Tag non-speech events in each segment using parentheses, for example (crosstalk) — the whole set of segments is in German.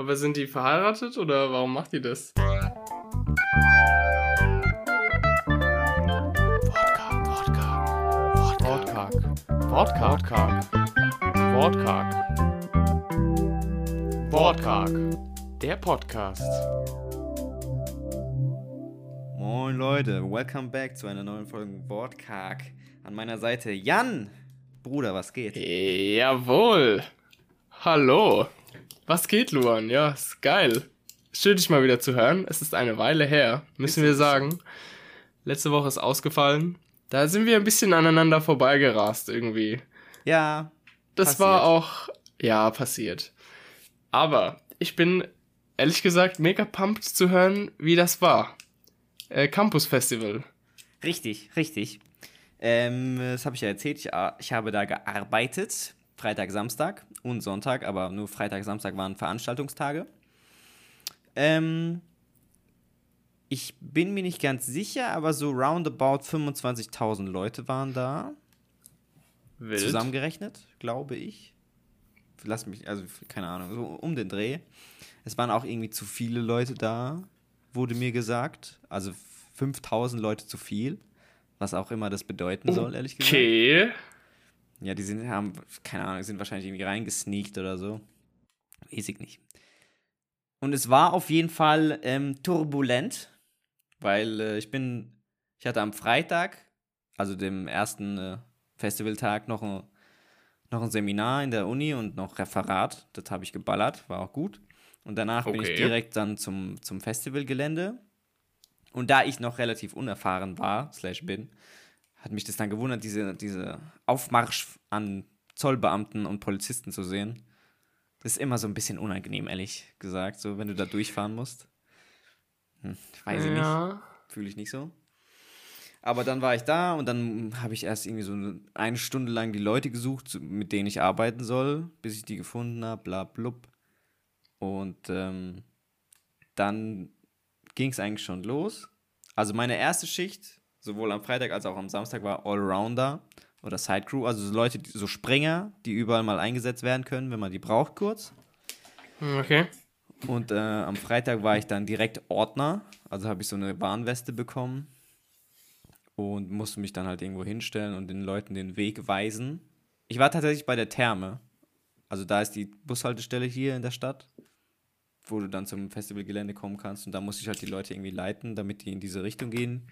Aber sind die verheiratet oder warum macht die das? Wortkarg. Wortkarg. Wortkarg. Wortkarg. Der Podcast. Moin Leute, welcome back zu einer neuen Folge Wortkarg. An meiner Seite Jan. Bruder, was geht? Jawohl. Hallo. Was geht, Luan? Ja, ist geil. Schön, dich mal wieder zu hören. Es ist eine Weile her, müssen wir sagen. Letzte Woche ist ausgefallen. Da sind wir ein bisschen aneinander vorbeigerast irgendwie. Ja. Das passiert. war auch, ja, passiert. Aber ich bin ehrlich gesagt mega pumped zu hören, wie das war. Äh, Campus Festival. Richtig, richtig. Ähm, das habe ich ja erzählt. Ich, äh, ich habe da gearbeitet. Freitag, Samstag und Sonntag, aber nur Freitag, Samstag waren Veranstaltungstage. Ähm, ich bin mir nicht ganz sicher, aber so roundabout 25.000 Leute waren da. Wild. zusammengerechnet, glaube ich. Lass mich, also keine Ahnung, so um den Dreh. Es waren auch irgendwie zu viele Leute da, wurde mir gesagt. Also 5000 Leute zu viel, was auch immer das bedeuten soll, ehrlich gesagt. Okay. Ja, die sind, haben, keine Ahnung, sind wahrscheinlich irgendwie reingesneakt oder so. Weiß ich nicht. Und es war auf jeden Fall ähm, turbulent, weil äh, ich bin, ich hatte am Freitag, also dem ersten äh, Festivaltag, noch ein, noch ein Seminar in der Uni und noch Referat. Das habe ich geballert, war auch gut. Und danach bin ich Okay. direkt dann zum, zum Festivalgelände. Und da ich noch relativ unerfahren war, slash bin, hat mich das dann gewundert, diese, diese Aufmarsch an Zollbeamten und Polizisten zu sehen. Das ist immer so ein bisschen unangenehm, ehrlich gesagt, so wenn du da durchfahren musst. Hm, weiß ich nicht, ja. fühle ich nicht so. Aber dann war ich da und dann habe ich erst irgendwie so eine Stunde lang die Leute gesucht, mit denen ich arbeiten soll, bis ich die gefunden habe, bla blub. Und ähm, dann ging es eigentlich schon los. Also meine erste Schicht, sowohl am Freitag als auch am Samstag, war Allrounder oder Sidecrew, also so Leute, die, so Springer, die überall mal eingesetzt werden können, wenn man die braucht kurz. Okay. Und äh, am Freitag war ich dann direkt Ordner, also habe ich so eine Warnweste bekommen und musste mich dann halt irgendwo hinstellen und den Leuten den Weg weisen. Ich war tatsächlich bei der Therme, also da ist die Bushaltestelle hier in der Stadt, wo du dann zum Festivalgelände kommen kannst und da musste ich halt die Leute irgendwie leiten, damit die in diese Richtung gehen,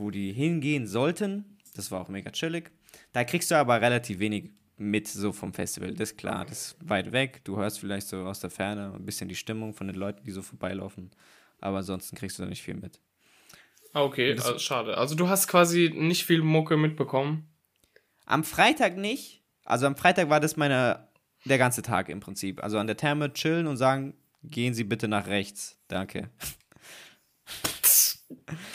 wo die hingehen sollten. Das war auch mega chillig. Da kriegst du aber relativ wenig mit so vom Festival. Das ist klar, das ist weit weg. Du hörst vielleicht so aus der Ferne ein bisschen die Stimmung von den Leuten, die so vorbeilaufen. Aber ansonsten kriegst du da nicht viel mit. Ah, Okay, also, schade. Also du hast quasi nicht viel Mucke mitbekommen. Am Freitag nicht. Also am Freitag war das meine, der ganze Tag im Prinzip. Also an der Therme chillen und sagen, gehen Sie bitte nach rechts. Danke.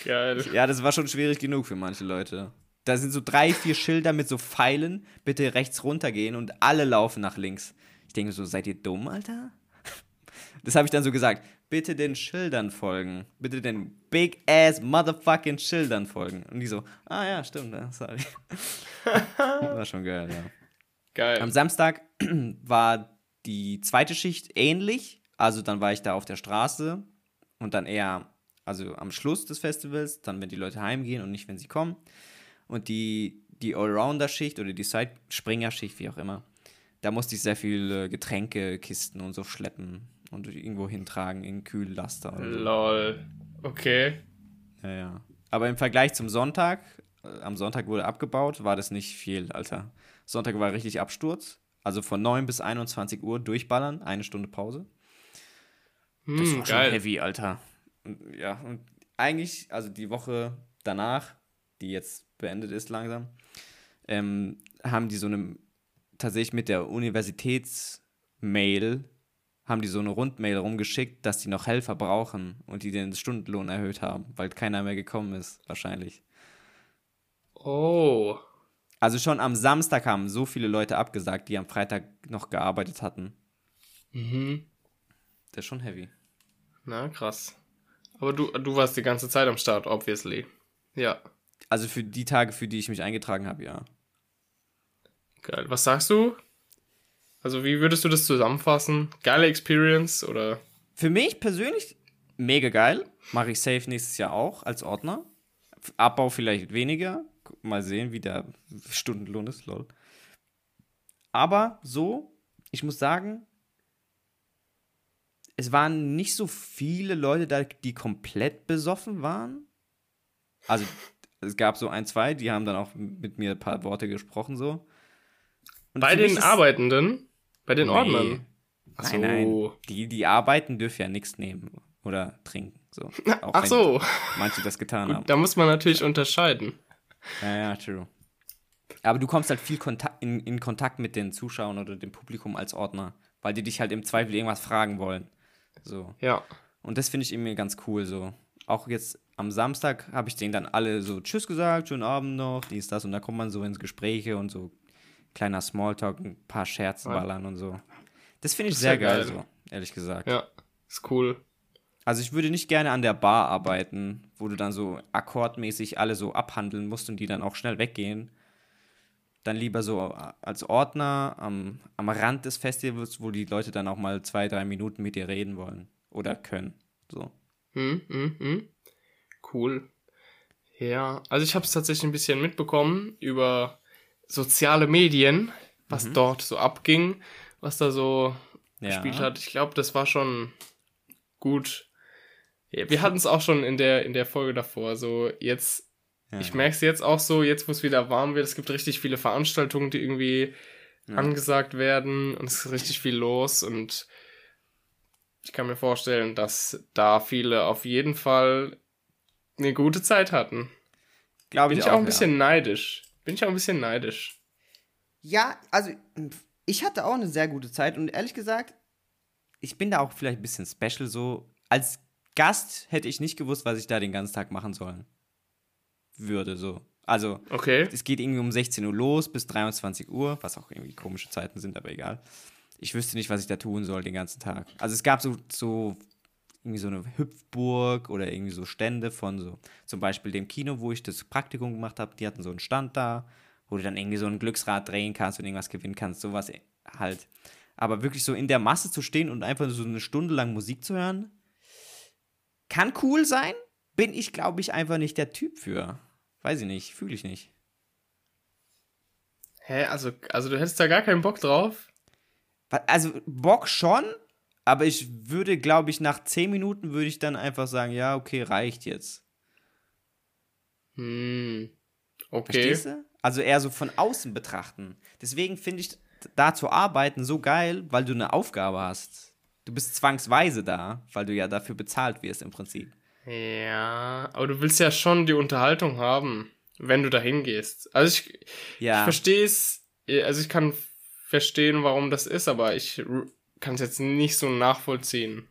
Geil. Ja, das war schon schwierig genug für manche Leute. Da sind so drei, vier Schilder mit so Pfeilen, bitte rechts runtergehen und alle laufen nach links. Ich denke so, seid ihr dumm, Alter? Das habe ich dann so gesagt. Bitte den Schildern folgen. Bitte den big ass motherfucking Schildern folgen. Und die so, ah ja, stimmt, ja, sorry. (laughs) War schon geil, ja. Geil. Am Samstag (clears throat) war die zweite Schicht ähnlich. Also dann war ich da auf der Straße und dann eher, also am Schluss des Festivals, dann wenn die Leute heimgehen und nicht, wenn sie kommen. Und die, die Allrounder-Schicht oder die Side-Springer-Schicht, wie auch immer, da musste ich sehr viel äh, Getränke, Kisten und so schleppen und irgendwo hintragen in Kühllaster. So. Lol. Okay. Ja, ja. Aber im Vergleich zum Sonntag, äh, am Sonntag wurde abgebaut, war das nicht viel, Alter. Sonntag war richtig Absturz. Also von 9 bis 21 Uhr durchballern, eine Stunde Pause. Das Hm, war schon geil. heavy, Alter. Und, ja, und eigentlich, also die Woche danach, die jetzt beendet ist langsam, ähm, haben die so eine, tatsächlich mit der Universitätsmail, haben die so eine Rundmail rumgeschickt, dass die noch Helfer brauchen und die den Stundenlohn erhöht haben, weil keiner mehr gekommen ist, wahrscheinlich. Oh. Also schon am Samstag haben so viele Leute abgesagt, die am Freitag noch gearbeitet hatten. Mhm. Das ist schon heavy. Na, krass. Aber du, du warst die ganze Zeit am Start, obviously. Ja. Also für die Tage, für die ich mich eingetragen habe, ja. Geil. Was sagst du? Also wie würdest du das zusammenfassen? Geile Experience oder? Für mich persönlich mega geil. Mache ich safe nächstes Jahr auch als Ordner. Abbau vielleicht weniger. Mal sehen, wie der Stundenlohn ist, lol. Aber so, ich muss sagen, es waren nicht so viele Leute da, die komplett besoffen waren. Also es gab so ein, zwei, die haben dann auch mit mir ein paar Worte gesprochen so. Und bei den Arbeitenden? Bei den nee. Ordnern? Ach nein, nein. Die, die arbeiten, dürfen ja nichts nehmen oder trinken. So. (laughs) Auch Ach so. Manche das getan Gut, haben. Da muss man natürlich unterscheiden. Ja, ja, true. Aber du kommst halt viel Kontakt, in, in Kontakt mit den Zuschauern oder dem Publikum als Ordner, weil die dich halt im Zweifel irgendwas fragen wollen. So. Ja. Und das finde ich irgendwie ganz cool so. Auch jetzt am Samstag habe ich denen dann alle so Tschüss gesagt, schönen Abend noch, dies, das. Und da kommt man so ins Gespräche und so kleiner Smalltalk, ein paar Scherzen ballern und so. Das finde ich sehr geil, geil, so, ehrlich gesagt. Ja, ist cool. Also ich würde nicht gerne an der Bar arbeiten, wo du dann so akkordmäßig alle so abhandeln musst und die dann auch schnell weggehen. Dann lieber so als Ordner am, am Rand des Festivals, wo die Leute dann auch mal zwei, drei Minuten mit dir reden wollen oder können. So. Hm, hm, hm. Cool. Ja, also ich habe es tatsächlich ein bisschen mitbekommen über soziale Medien, was mhm. dort so abging, was da so ja. gespielt hat. Ich glaube, das war schon gut. Wir hatten es auch schon in der, in der Folge davor. So, jetzt, ja. ich merke es jetzt auch so, jetzt wo es wieder warm wird, es gibt richtig viele Veranstaltungen, die irgendwie angesagt werden und es ist richtig viel los und ich kann mir vorstellen, dass da viele auf jeden Fall eine gute Zeit hatten. Glaube ich Bin ich auch, auch ein bisschen neidisch. Bin ich auch ein bisschen neidisch. Ja, also ich hatte auch eine sehr gute Zeit und ehrlich gesagt, ich bin da auch vielleicht ein bisschen special so. Als Gast hätte ich nicht gewusst, was ich da den ganzen Tag machen sollen würde so. Also, okay. es geht irgendwie um 16 Uhr los bis 23 Uhr, was auch irgendwie komische Zeiten sind, aber egal. Ich wüsste nicht, was ich da tun soll den ganzen Tag. Also es gab so, so irgendwie so eine Hüpfburg oder irgendwie so Stände von so, zum Beispiel dem Kino, wo ich das Praktikum gemacht habe, die hatten so einen Stand da, wo du dann irgendwie so ein Glücksrad drehen kannst und irgendwas gewinnen kannst, sowas halt. Aber wirklich so in der Masse zu stehen und einfach so eine Stunde lang Musik zu hören, kann cool sein, bin ich, glaube ich, einfach nicht der Typ für. Weiß ich nicht, fühle ich nicht. Hä, also, also du hättest da gar keinen Bock drauf? Also Bock schon, aber ich würde, glaube ich, nach 10 Minuten würde ich dann einfach sagen, ja, okay, reicht jetzt. Hm. Okay. Verstehst du? Also eher so von außen betrachten. Deswegen finde ich da zu arbeiten so geil, weil du eine Aufgabe hast. Du bist zwangsweise da, weil du ja dafür bezahlt wirst im Prinzip. Ja, aber du willst ja schon die Unterhaltung haben, wenn du da hingehst. Also ich, ja. ich verstehe es, also ich kann verstehen, warum das ist, aber ich kann es jetzt nicht so nachvollziehen.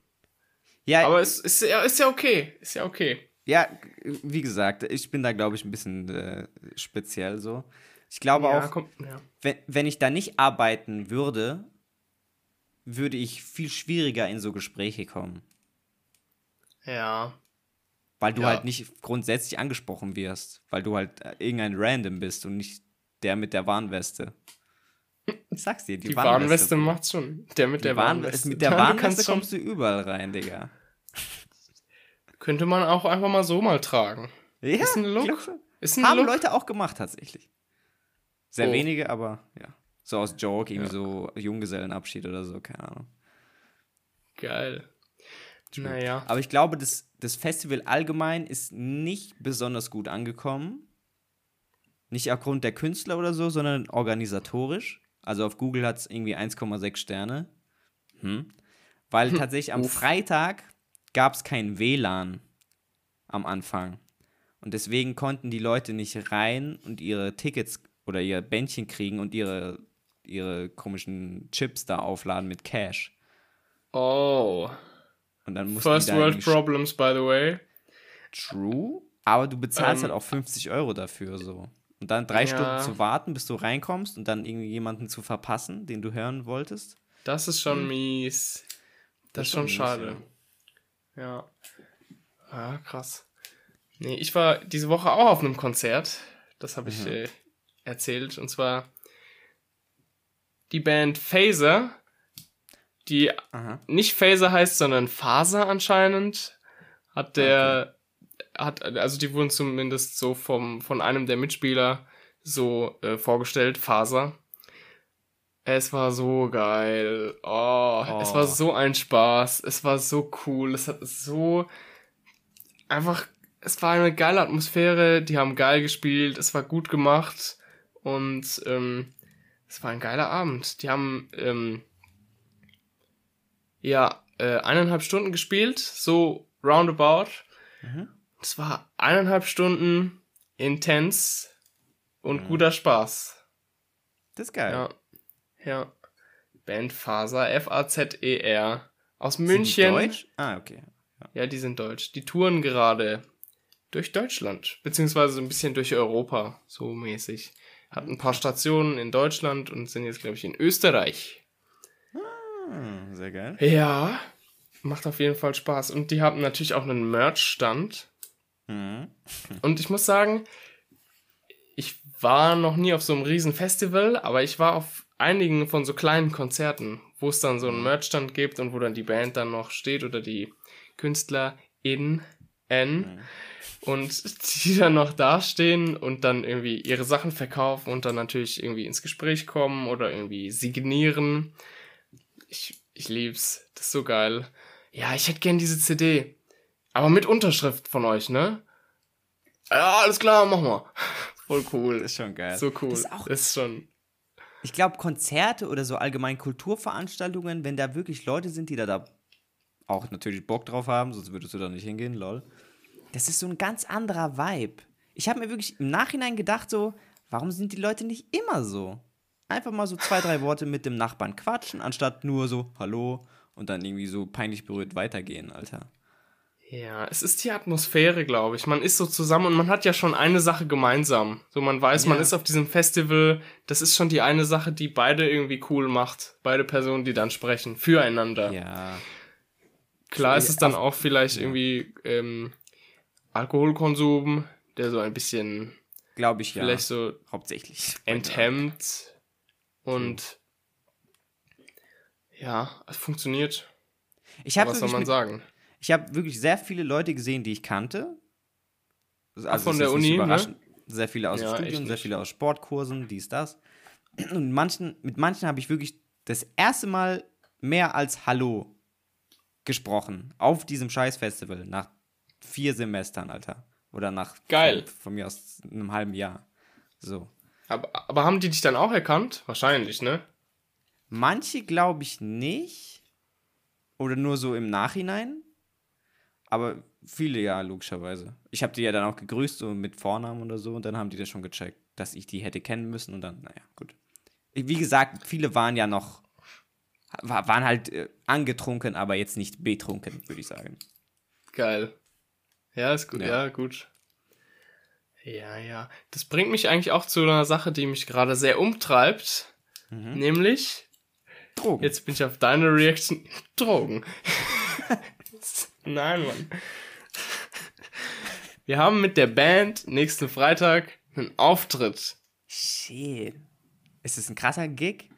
Ja, aber es ist, ja, ist ja okay. Ist ja okay. Ja, wie gesagt, ich bin da, glaube ich, ein bisschen äh, speziell so. Ich glaube ja, auch, komm, ja. wenn, wenn ich da nicht arbeiten würde, würde ich viel schwieriger in so Gespräche kommen. Ja. Weil du ja. halt nicht grundsätzlich angesprochen wirst, weil du halt äh, irgendein Random bist und nicht der mit der Warnweste. Ich sag's dir, die, die Warnweste, Warnweste macht's schon. Der mit der Warn Warnweste. Mit der Warnweste kommst du überall rein, Digga. Könnte man auch einfach mal so mal tragen. Ja, ist ein Look. Ist ein Haben Look. Leute auch gemacht, tatsächlich. Sehr oh. wenige, aber ja. So aus Joke, irgendwie ja. so Junggesellenabschied oder so, keine Ahnung. Geil. Naja. Aber ich glaube, das, das Festival allgemein ist nicht besonders gut angekommen. Nicht aufgrund der Künstler oder so, sondern organisatorisch. Also auf Google hat es irgendwie 1,6 Sterne. Hm. Weil tatsächlich am Freitag gab es kein WLAN am Anfang. Und deswegen konnten die Leute nicht rein und ihre Tickets oder ihr Bändchen kriegen und ihre, ihre komischen Chips da aufladen mit Cash. Oh. Und dann First World Problems, by the way. True. Aber du bezahlst ähm, halt auch 50 Euro dafür so. Und dann drei ja. Stunden zu warten, bis du reinkommst und dann irgendwie jemanden zu verpassen, den du hören wolltest. Das ist schon hm. mies. Das, das ist schon mies, schade. Ja. ja. Ja, krass. Nee, ich war diese Woche auch auf einem Konzert. Das habe ich mhm. äh, erzählt. Und zwar die Band Phaser, die Aha. nicht Phaser heißt, sondern Faser anscheinend, hat der, hat, also die wurden zumindest so vom, von einem der Mitspieler so äh, vorgestellt, Faser. Es war so geil. Oh, Oh. es war so ein Spaß. Es war so cool. Es hat so einfach, es war eine geile Atmosphäre. Die haben geil gespielt. Es war gut gemacht. Und ähm, es war ein geiler Abend. Die haben ähm, ja äh, eineinhalb Stunden gespielt, so roundabout. Mhm. Es war eineinhalb Stunden intens und Mhm. guter Spaß. Das ist geil. Ja. Ja. Band Faser, F-A-Z-E-R. E Aus Sind die München. Deutsch? Ah, okay. Ja, die sind deutsch. Die touren gerade durch Deutschland, beziehungsweise so ein bisschen durch Europa, so mäßig. Hatten ein paar Stationen in Deutschland und sind jetzt, glaube ich, in Österreich. Hm, sehr geil. Ja, macht auf jeden Fall Spaß. Und die haben natürlich auch einen Merch-Stand. Mhm. Und ich muss sagen, ich war noch nie auf so einem riesen Festival, aber ich war auf einigen von so kleinen Konzerten, wo es dann so einen Merchstand gibt und wo dann die Band dann noch steht oder die Künstler in N Mhm. und die dann noch dastehen und dann irgendwie ihre Sachen verkaufen und dann natürlich irgendwie ins Gespräch kommen oder irgendwie signieren. Ich, ich lieb's. Das ist so geil. Ja, ich hätte gern diese CD. Aber mit Unterschrift von euch, ne? Ja, alles klar, mach mal. Voll cool. Das ist schon geil. so cool. Das ist auch, das ist schon. ich glaube, Konzerte oder so allgemein Kulturveranstaltungen, wenn da wirklich Leute sind, die da, da auch natürlich Bock drauf haben, sonst würdest du da nicht hingehen, lol. Das ist so ein ganz anderer Vibe. Ich habe mir wirklich im Nachhinein gedacht, so, warum sind die Leute nicht immer so? Einfach mal so zwei, drei Worte mit dem Nachbarn quatschen, anstatt nur so, hallo, und dann irgendwie so peinlich berührt weitergehen, Alter. Ja, es ist die Atmosphäre, glaube ich. Man ist so zusammen und man hat ja schon eine Sache gemeinsam. So, man weiß, man Ja. ist auf diesem Festival. Das ist schon die eine Sache, die beide irgendwie cool macht. Beide Personen, die dann sprechen. Füreinander. Ja. Klar ist es dann auch vielleicht irgendwie ähm, Alkoholkonsum, der so ein bisschen Glaube ich ja. vielleicht so hauptsächlich. enthemmt und ja, es funktioniert. Ich Was soll man mit, sagen? Ich habe wirklich sehr viele Leute gesehen, die ich kannte. Also von ist der Uni, ne? Sehr viele aus Ja, dem Studium, sehr viele aus Sportkursen, dies, das. Und manchen, mit manchen habe ich wirklich das erste Mal mehr als Hallo gesprochen. Auf diesem Scheißfestival. Nach vier Semestern, Alter. Oder nach Geil. Von, von mir aus einem halben Jahr. So. Aber, aber haben die dich dann auch erkannt? Wahrscheinlich, ne? Manche glaube ich nicht. Oder nur so im Nachhinein. Aber viele ja, logischerweise. Ich habe die ja dann auch gegrüßt, so mit Vornamen oder so. Und dann haben die das schon gecheckt, dass ich die hätte kennen müssen. Und dann, naja, gut. Wie gesagt, viele waren ja noch, wa- waren halt äh, angetrunken, aber jetzt nicht betrunken, würde ich sagen. Geil. Ja, ist gut. Ja. Ja. gut. Ja, ja. Das bringt mich eigentlich auch zu einer Sache, die mich gerade sehr umtreibt. Mhm. Nämlich, Drogen. jetzt bin ich auf deine Reaction. (laughs) Drogen. (laughs) Nein, Mann. Wir haben mit der Band nächsten Freitag einen Auftritt. Shit. Ist das ein krasser Gig?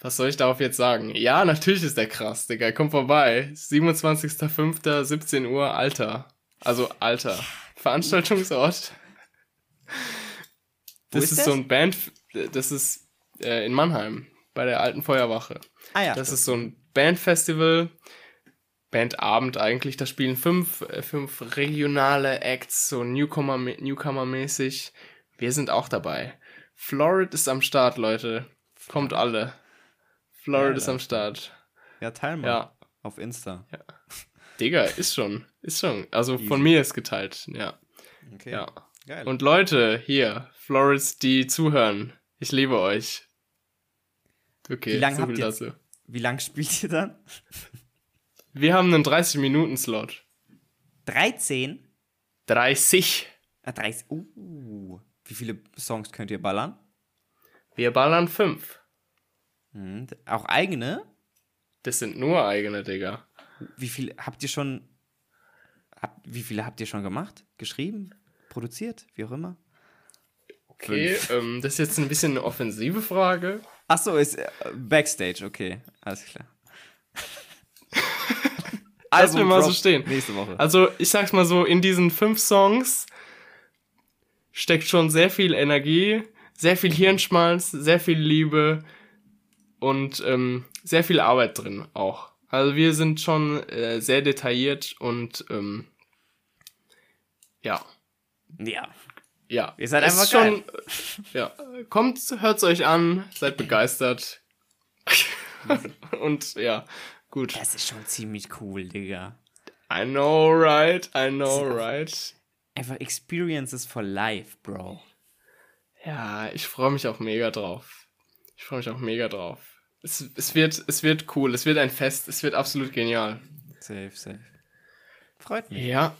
Was soll ich darauf jetzt sagen? Ja, natürlich ist der krass, Digga. Komm vorbei. 27.05. Uhr, Alter. Also, Alter. Veranstaltungsort. Das ist ist, das? so ein Band, das ist äh, in Mannheim, bei der alten Feuerwache. Ah ja. Das ist so ein Bandfestival, Bandabend eigentlich. Da spielen fünf, äh, fünf regionale Acts, so Newcomer, Newcomer-mäßig. Wir sind auch dabei. Florid ist am Start, Leute. Kommt alle. Florid Ja, ist am Start. ja, teil mal. Ja. Auf Insta. Digga, ist schon. Ist schon. Also von Easy. mir ist geteilt. Ja. Okay. Ja. Geil. Und Leute, hier, Florids, die zuhören. Ich liebe euch. Okay, Wie lange so habt viel ihr- dazu. Wie lang spielt ihr dann? (laughs) Wir haben einen 30-Minuten-Slot. 13? 30. Ah, 30. Uh. Wie viele Songs könnt ihr ballern? Wir ballern 5. Hm, auch eigene? Das sind nur eigene, Digga. Wie viele habt ihr schon. Hab, wie viele habt ihr schon gemacht? Geschrieben? Produziert? Wie auch immer? Okay, ähm, das ist jetzt ein bisschen eine offensive Frage. Ach so, ist äh, Backstage, okay. Alles klar. (laughs) Lass mir mal so stehen. Nächste Woche. Also, ich sag's mal so, in diesen fünf Songs steckt schon sehr viel Energie, sehr viel Hirnschmalz, sehr viel Liebe und ähm, sehr viel Arbeit drin auch. Also wir sind schon äh, sehr detailliert und ähm, ja, ja. ja. Ihr seid Es einfach schon, äh, ja, kommt, hört's euch an, seid (laughs) begeistert und ja, gut. Das ist schon ziemlich cool, Digga. I know, right? I know, right? Einfach Experiences for life, Bro. Ja, ich freue mich auch mega drauf. Ich freue mich auch mega drauf. Es, es, wird, es wird cool, es wird ein Fest, es wird absolut genial. Safe, safe. Freut mich. Ja.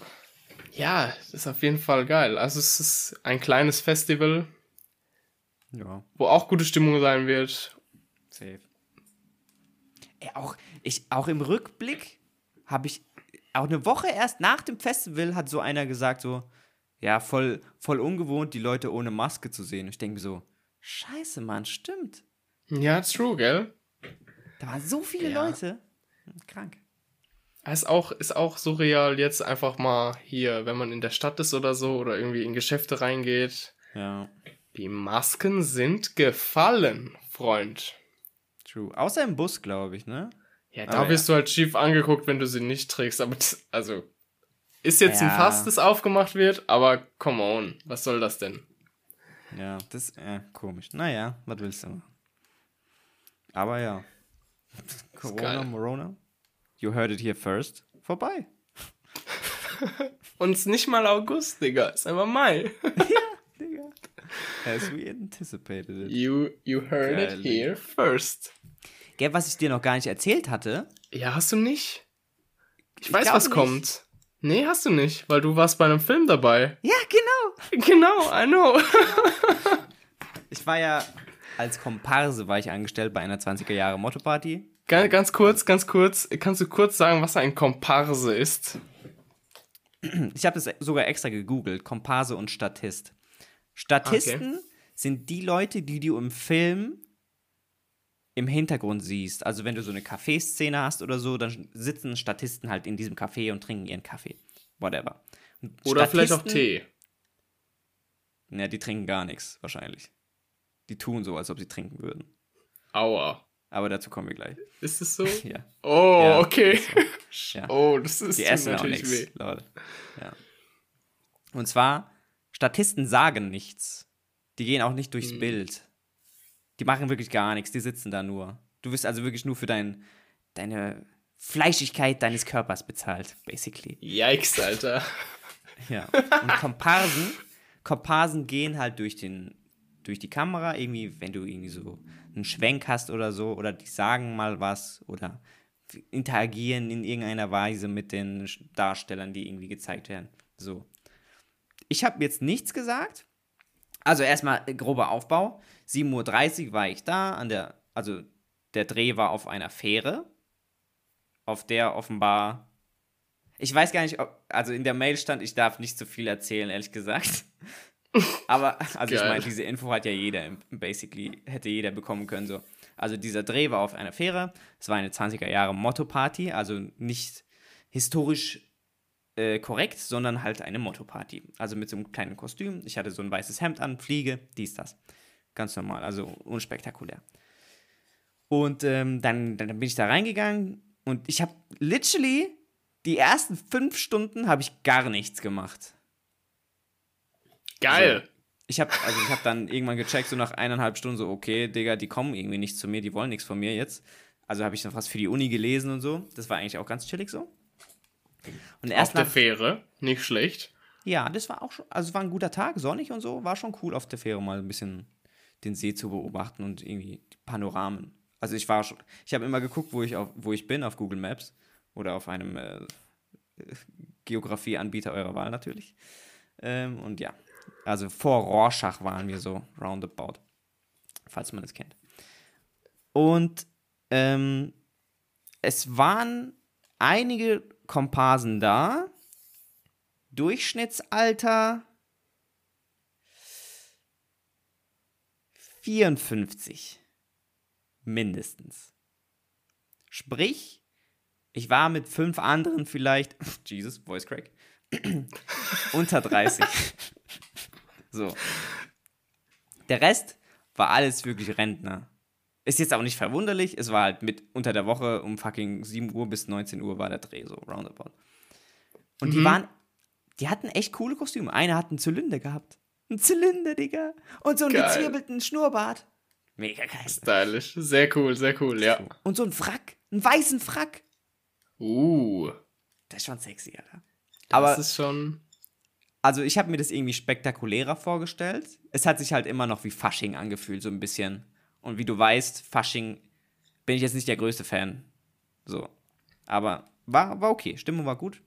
Ja, das ist auf jeden Fall geil. Also es ist ein kleines Festival, Ja, wo auch gute Stimmung sein wird. safe. Ey, auch, ich, auch im Rückblick habe ich, auch eine Woche erst nach dem Festival hat so einer gesagt, so, ja, voll, voll ungewohnt, die Leute ohne Maske zu sehen. Ich denke mir so, scheiße, Mann, stimmt. Ja, true, gell? Da waren so viele Ja. Leute. Krank. Ist auch, ist auch surreal, jetzt einfach mal hier, wenn man in der Stadt ist oder so, oder irgendwie in Geschäfte reingeht. Ja, Die Masken sind gefallen, Freund. true. Außer im Bus, glaube ich, ne? Ja, da wirst du halt schief angeguckt, wenn du sie nicht trägst. Aber das, also, ist jetzt ein Ja. Fass, das aufgemacht wird, aber come on, was soll das denn? Ja, das ist äh, komisch. Naja, was willst du machen? Aber ja. Corona. Morona. You heard it here first. Vorbei. (laughs) Und es ist nicht mal August, Digga, ist einfach Mai. (laughs) (laughs) Digga. As we anticipated it. You, you heard Geil, it here first. Gell, was ich dir noch gar nicht erzählt hatte. Ja, hast du nicht? Ich Ich weiß, was nicht. kommt. Nee, hast du nicht, weil du warst bei einem Film dabei. Ja, genau. Genau, I know. Ich war ja als Komparse war ich angestellt bei einer 20er Jahre Motto-Party. ganz, ganz kurz, ganz kurz, kannst du kurz sagen, was ein Komparse ist? Ich habe das sogar extra gegoogelt. Komparse und Statist. Statisten sind die Leute, die du im Film im Hintergrund siehst. Also wenn du so eine Kaffeeszene hast oder so, dann sitzen Statisten halt in diesem Café und trinken ihren Kaffee. Whatever. Und Oder vielleicht auch Statisten- Tee. Ja, die trinken gar nichts, wahrscheinlich. Die tun so, als ob sie trinken würden. Aua. Aber dazu kommen wir gleich. Ist es so? (laughs) Ja. Oh, Ja, okay. Ja. (laughs) Oh, das ist Die essen auch natürlich nichts, weh. Leute. Ja. Und zwar, Statisten sagen nichts. Die gehen auch nicht durchs Hm. Bild. Die machen wirklich gar nichts, die sitzen da nur. Du wirst also wirklich nur für dein, deine Fleischigkeit deines Körpers bezahlt, basically. Yikes, Alter. (laughs) Ja. Und Komparsen, Komparsen gehen halt durch den, durch die Kamera, irgendwie, wenn du irgendwie so einen Schwenk hast oder so, oder die sagen mal was oder interagieren in irgendeiner Weise mit den Darstellern, die irgendwie gezeigt werden. So. Ich habe jetzt nichts gesagt. Also erstmal äh, grober Aufbau. 7.30 Uhr war ich da, an der, also der Dreh war auf einer Fähre, auf der offenbar ich weiß gar nicht, ob, also in der Mail stand, ich darf nicht so viel erzählen, ehrlich gesagt. Aber, (laughs) also ich Geil. meine, diese Info hat ja jeder, basically, hätte jeder bekommen können, so. Also dieser Dreh war auf einer Fähre, es war eine 20er Jahre Motto-Party, also nicht historisch äh, korrekt, sondern halt eine Motto-Party. Also mit so einem kleinen Kostüm, ich hatte so ein weißes Hemd an, Fliege, dies, das. Ganz normal, also unspektakulär. Und ähm, dann, dann bin ich da reingegangen und ich habe literally die ersten fünf Stunden habe ich gar nichts gemacht. Geil. Ich habe also ich habe dann irgendwann gecheckt, so nach eineinhalb Stunden so, okay, Digga, die kommen irgendwie nicht zu mir, die wollen nichts von mir jetzt. Also habe ich dann fast für die Uni gelesen und so. Das war eigentlich auch ganz chillig so. Und Auf erst der nach, Fähre. Nicht schlecht. ja, das war auch schon, also es war ein guter Tag, sonnig und so, war schon cool auf der Fähre mal ein bisschen den See zu beobachten und irgendwie die Panoramen. Also ich war schon, ich habe immer geguckt, wo ich auf, wo ich bin auf Google Maps oder auf einem äh, Geografieanbieter eurer Wahl natürlich. Ähm, und ja, also vor Rorschach waren wir so roundabout, falls man das kennt. Und ähm, es waren einige Komparsen da. Durchschnittsalter 54. Mindestens. Sprich, ich war mit fünf anderen vielleicht, (laughs) Jesus, Voice Crack, (clears throat) unter 30. (laughs) so. Der Rest war alles wirklich Rentner. Ist jetzt auch nicht verwunderlich, es war halt mit unter der Woche um fucking 7 Uhr bis 19 Uhr war der Dreh, so roundabout. Und die Mhm. waren, die hatten echt coole Kostüme. Einer hat einen Zylinder gehabt. Ein Zylinder, Digga. Und so einen Geil. gezirbelten Schnurrbart. Mega geil. Stylisch. Sehr cool, sehr cool, ja. Und so ein Frack. Einen weißen Frack. Uh. Das ist schon sexy, Alter. Das Aber, ist schon. Also ich habe mir das irgendwie spektakulärer vorgestellt. Es hat sich halt immer noch wie Fasching angefühlt, so ein bisschen. Und wie du weißt, Fasching bin ich jetzt nicht der größte Fan. So. Aber war, war okay. Stimmung war gut.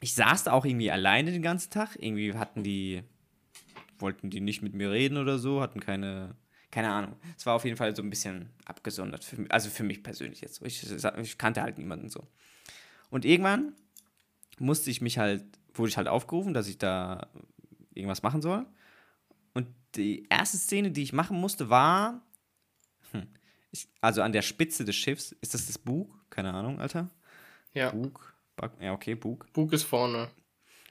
Ich saß da auch irgendwie alleine den ganzen Tag. Irgendwie hatten die, wollten die nicht mit mir reden oder so, hatten keine, keine Ahnung. Es war auf jeden Fall so ein bisschen abgesondert. Für, also für mich persönlich jetzt. Ich, ich kannte halt niemanden so. Und irgendwann musste ich mich halt, wurde ich halt aufgerufen, dass ich da irgendwas machen soll. Und die erste Szene, die ich machen musste, war, hm, ich, also an der Spitze des Schiffs, ist das das Bug? Keine Ahnung, Alter. Ja. Bug? Bug- Ja, okay, Bug. Bug ist vorne.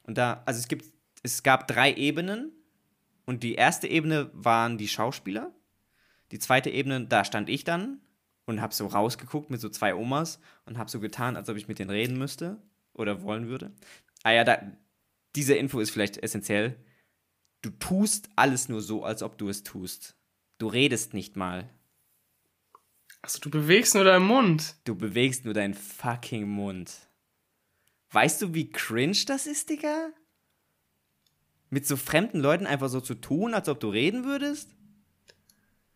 Und da, also es gibt, es gab drei Ebenen und die erste Ebene waren die Schauspieler. Die zweite Ebene, da stand ich dann und habe so rausgeguckt mit so zwei Omas und habe so getan, als ob ich mit denen reden müsste oder wollen würde. Ah ja, da, diese Info ist vielleicht essentiell. Du tust alles nur so, als ob du es tust. Du redest nicht mal. Also du bewegst nur deinen Mund. Du bewegst nur deinen fucking Mund. Weißt du, wie cringe das ist, Digga? Mit so fremden Leuten einfach so zu tun, als ob du reden würdest?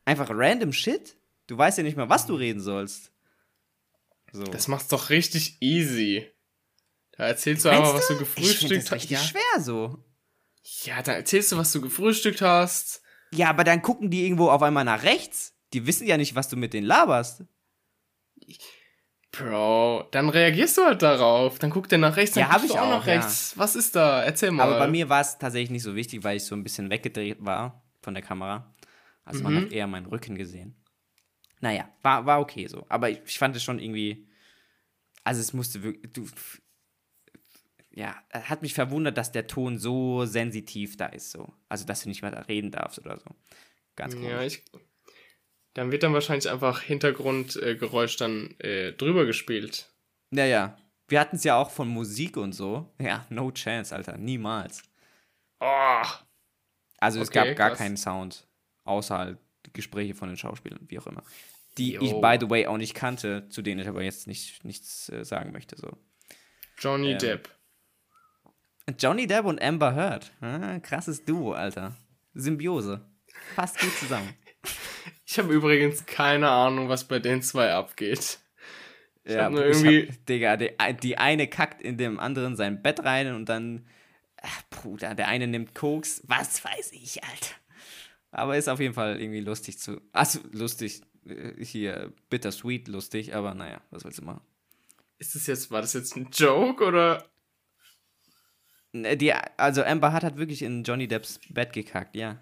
Einfach random Shit? Du weißt ja nicht mal, was du reden sollst. So. Das macht's doch richtig easy. Da erzählst du Meinst einfach, was du gefrühstückt das hast. richtig Ja. schwer so. ja, da erzählst du, was du gefrühstückt hast. Ja, aber dann gucken die irgendwo auf einmal nach rechts. Die wissen ja nicht, was du mit denen laberst. Bro, dann reagierst du halt darauf. Dann guckt der nach rechts, dann Ja, guckst ich du auch auch, nach ja. rechts. Was ist da? Erzähl mal. Aber bei mir war es tatsächlich nicht so wichtig, weil ich so ein bisschen weggedreht war von der Kamera. Also man Mhm. hat eher meinen Rücken gesehen. Naja, war, war okay so. Aber ich, ich fand es schon irgendwie. Also es musste wirklich. Du, ja, hat mich verwundert, dass der Ton so sensitiv da ist. So. Also dass du nicht mehr reden darfst oder so. Ganz komisch. Ja, ich. Dann wird dann wahrscheinlich einfach Hintergrundgeräusch dann äh, drüber gespielt. Naja, wir hatten es ja auch von Musik und so. Ja, no chance, Alter. Niemals. Oh, Also es Okay, gab gar krass. keinen Sound, außer halt Gespräche von den Schauspielern, wie auch immer. Die ich, Jo. by the way, auch nicht kannte, zu denen ich aber jetzt nicht, nichts äh, sagen möchte. So. Johnny Ähm. Depp. Johnny Depp und Amber Heard. Ah, krasses Duo, Alter. Symbiose. Passt gut zusammen. (laughs) Ich habe übrigens keine Ahnung, was bei den zwei abgeht. Ich hab nur irgendwie- Hab, Digga, die, die eine kackt in dem anderen sein Bett rein und dann. Ach, Bruder, der eine nimmt Koks. Was weiß ich, Alter. Aber ist auf jeden Fall irgendwie lustig zu. Also lustig. äh, Hier, bittersweet lustig, aber naja, was willst du machen? Ist das jetzt, war das jetzt ein Joke oder? Ne, Die, also Amber Hart hat wirklich in Johnny Depps Bett gekackt, ja.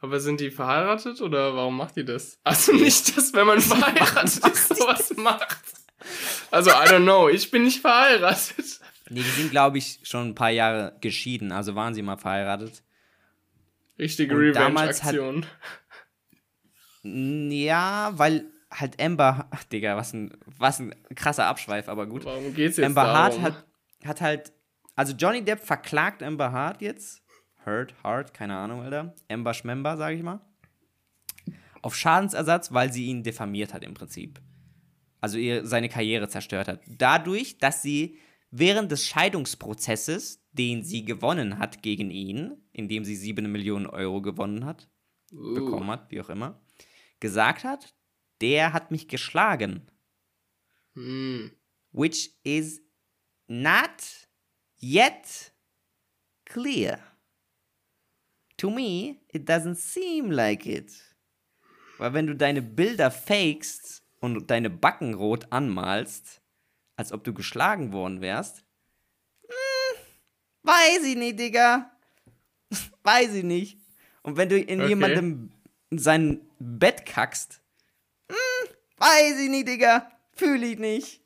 Aber sind die verheiratet oder warum macht die das? Also nicht, dass wenn man (laughs) verheiratet ist, sowas macht. Also, I don't know, ich bin nicht verheiratet. Nee, die sind, glaube ich, schon ein paar Jahre geschieden, also waren sie mal verheiratet. Richtige Revenge-Aktion. Ja, weil halt Amber, ach, Digga, was ein, was ein krasser Abschweif, aber gut. Warum geht's jetzt Amber Hart darum? hat, hat halt, also Johnny Depp verklagt Amber Hart jetzt. Hurt, Hart, keine Ahnung, Alter. Amber Schmember, sage ich mal. Auf Schadensersatz, weil sie ihn diffamiert hat im Prinzip. Also ihr seine Karriere zerstört hat. Dadurch, dass sie während des Scheidungsprozesses, den sie gewonnen hat gegen ihn, indem sie 7 Millionen Euro gewonnen hat, Uh, bekommen hat, wie auch immer, gesagt hat, der hat mich geschlagen hm. which is not yet clear. To me, it doesn't seem like it. Weil wenn du deine Bilder fakest und deine Backen rot anmalst, als ob du geschlagen worden wärst, hm, weiß ich nicht, Digga. (laughs) weiß ich nicht. Und wenn du in Okay. jemandem in sein Bett kackst. Hm, weiß ich nicht, Digga. Fühle ich nicht.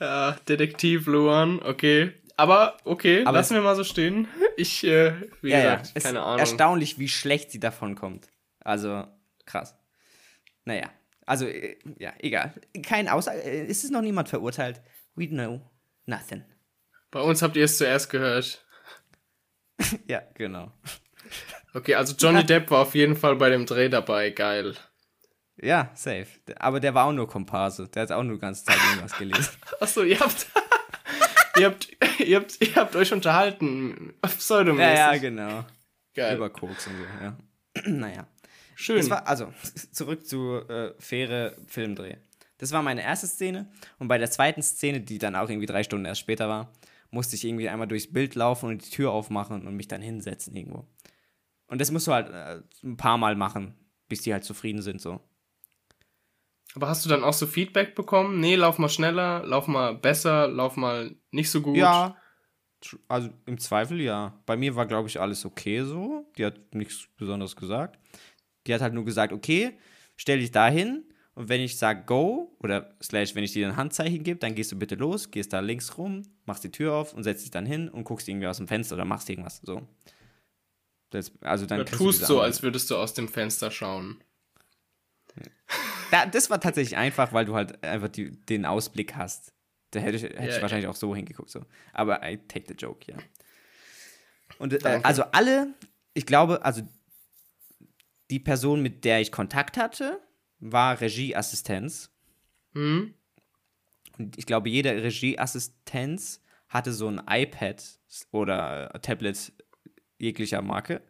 Ja, Detektiv Luan, okay. Aber okay, Aber lassen wir mal so stehen. Ich, äh, wie Ja, ja. gesagt, Es keine ist Ahnung. erstaunlich, wie schlecht sie davon kommt. Also, krass. Naja, also, äh, ja, egal. Kein Aussage. äh, Ist es noch niemand verurteilt? We know nothing. Bei uns habt ihr es zuerst gehört. (laughs) Ja, genau. Okay, also Johnny Depp war auf jeden Fall bei dem Dreh dabei, geil. Ja, safe. Aber der war auch nur Komparse. Der hat auch nur die ganze Zeit irgendwas gelesen. (laughs) Achso, ihr habt, (laughs) ihr habt, ihr habt, ihr habt euch unterhalten, pseudomäßig. ja, ja, genau. geil. Über Koks und so, ja. (clears throat) naja. Schön. Das war, also, (laughs) zurück zu äh, faire Filmdreh. Das war meine erste Szene. Und bei der zweiten Szene, die dann auch irgendwie drei Stunden erst später war, musste ich irgendwie einmal durchs Bild laufen und die Tür aufmachen und mich dann hinsetzen irgendwo. Und das musst du halt äh, ein paar Mal machen, bis die halt zufrieden sind, so. Aber hast du dann auch so Feedback bekommen? Nee, lauf mal schneller, lauf mal besser, lauf mal nicht so gut. Ja, also im Zweifel ja. Bei mir war, glaube ich, alles okay so. Die hat nichts Besonderes gesagt. Die hat halt nur gesagt, okay, stell dich da hin und wenn ich sage go oder slash, wenn ich dir ein Handzeichen gebe, dann gehst du bitte los, gehst da links rum, machst die Tür auf und setzt dich dann hin und guckst irgendwie aus dem Fenster oder machst irgendwas. So. Das, also dann Oder du tust diese so, als würdest du aus dem Fenster schauen. Da, das war tatsächlich einfach, weil du halt einfach die, den Ausblick hast. Da hätte ich, hätte ich Ja, wahrscheinlich auch so hingeguckt. So. Aber I take the joke, ja. Und äh, also alle, ich glaube, also die Person, mit der ich Kontakt hatte, war Regieassistenz. Hm? Und ich glaube, jede Regieassistenz hatte so ein iPad oder Tablet jeglicher Marke,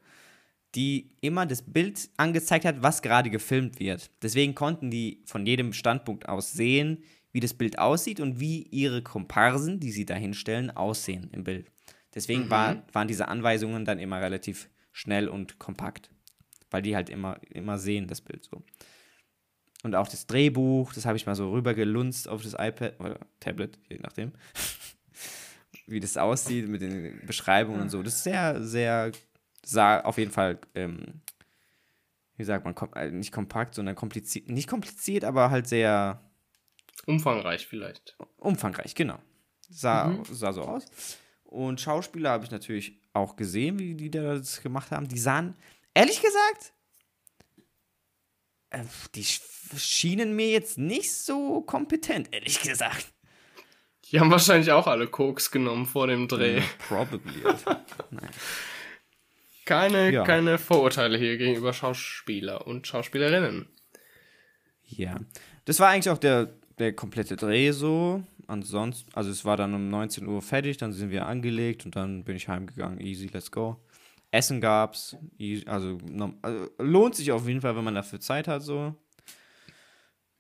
die immer das Bild angezeigt hat, was gerade gefilmt wird. Deswegen konnten die von jedem Standpunkt aus sehen, wie das Bild aussieht und wie ihre Komparsen, die sie da hinstellen, aussehen im Bild. Deswegen war, waren diese Anweisungen dann immer relativ schnell und kompakt, weil die halt immer, immer sehen, das Bild so. Und auch das Drehbuch, das habe ich mal so rübergelunzt auf das iPad oder Tablet, je nachdem. (laughs) Wie das aussieht mit den Beschreibungen und so. Das ist sehr, sehr, sah auf jeden Fall, ähm, wie sagt man, kom äh, nicht kompakt, sondern kompliziert. Nicht kompliziert, aber halt sehr Umfangreich vielleicht. umfangreich, genau. Sah, sah so aus. Und Schauspieler habe ich natürlich auch gesehen, wie die da das gemacht haben. Die sahen, ehrlich gesagt, äh, die sch- schienen mir jetzt nicht so kompetent, ehrlich gesagt. Die haben wahrscheinlich auch alle Koks genommen vor dem Dreh. Probably. (laughs) Keine, Ja. keine Vorurteile hier gegenüber Schauspieler und Schauspielerinnen. ja. Das war eigentlich auch der, der komplette Dreh so. Ansonsten, also es war dann um 19 Uhr fertig, dann sind wir angelegt und dann bin ich heimgegangen. Easy, let's go. Essen gab's, easy, also, also lohnt sich auf jeden Fall, wenn man dafür Zeit hat, so.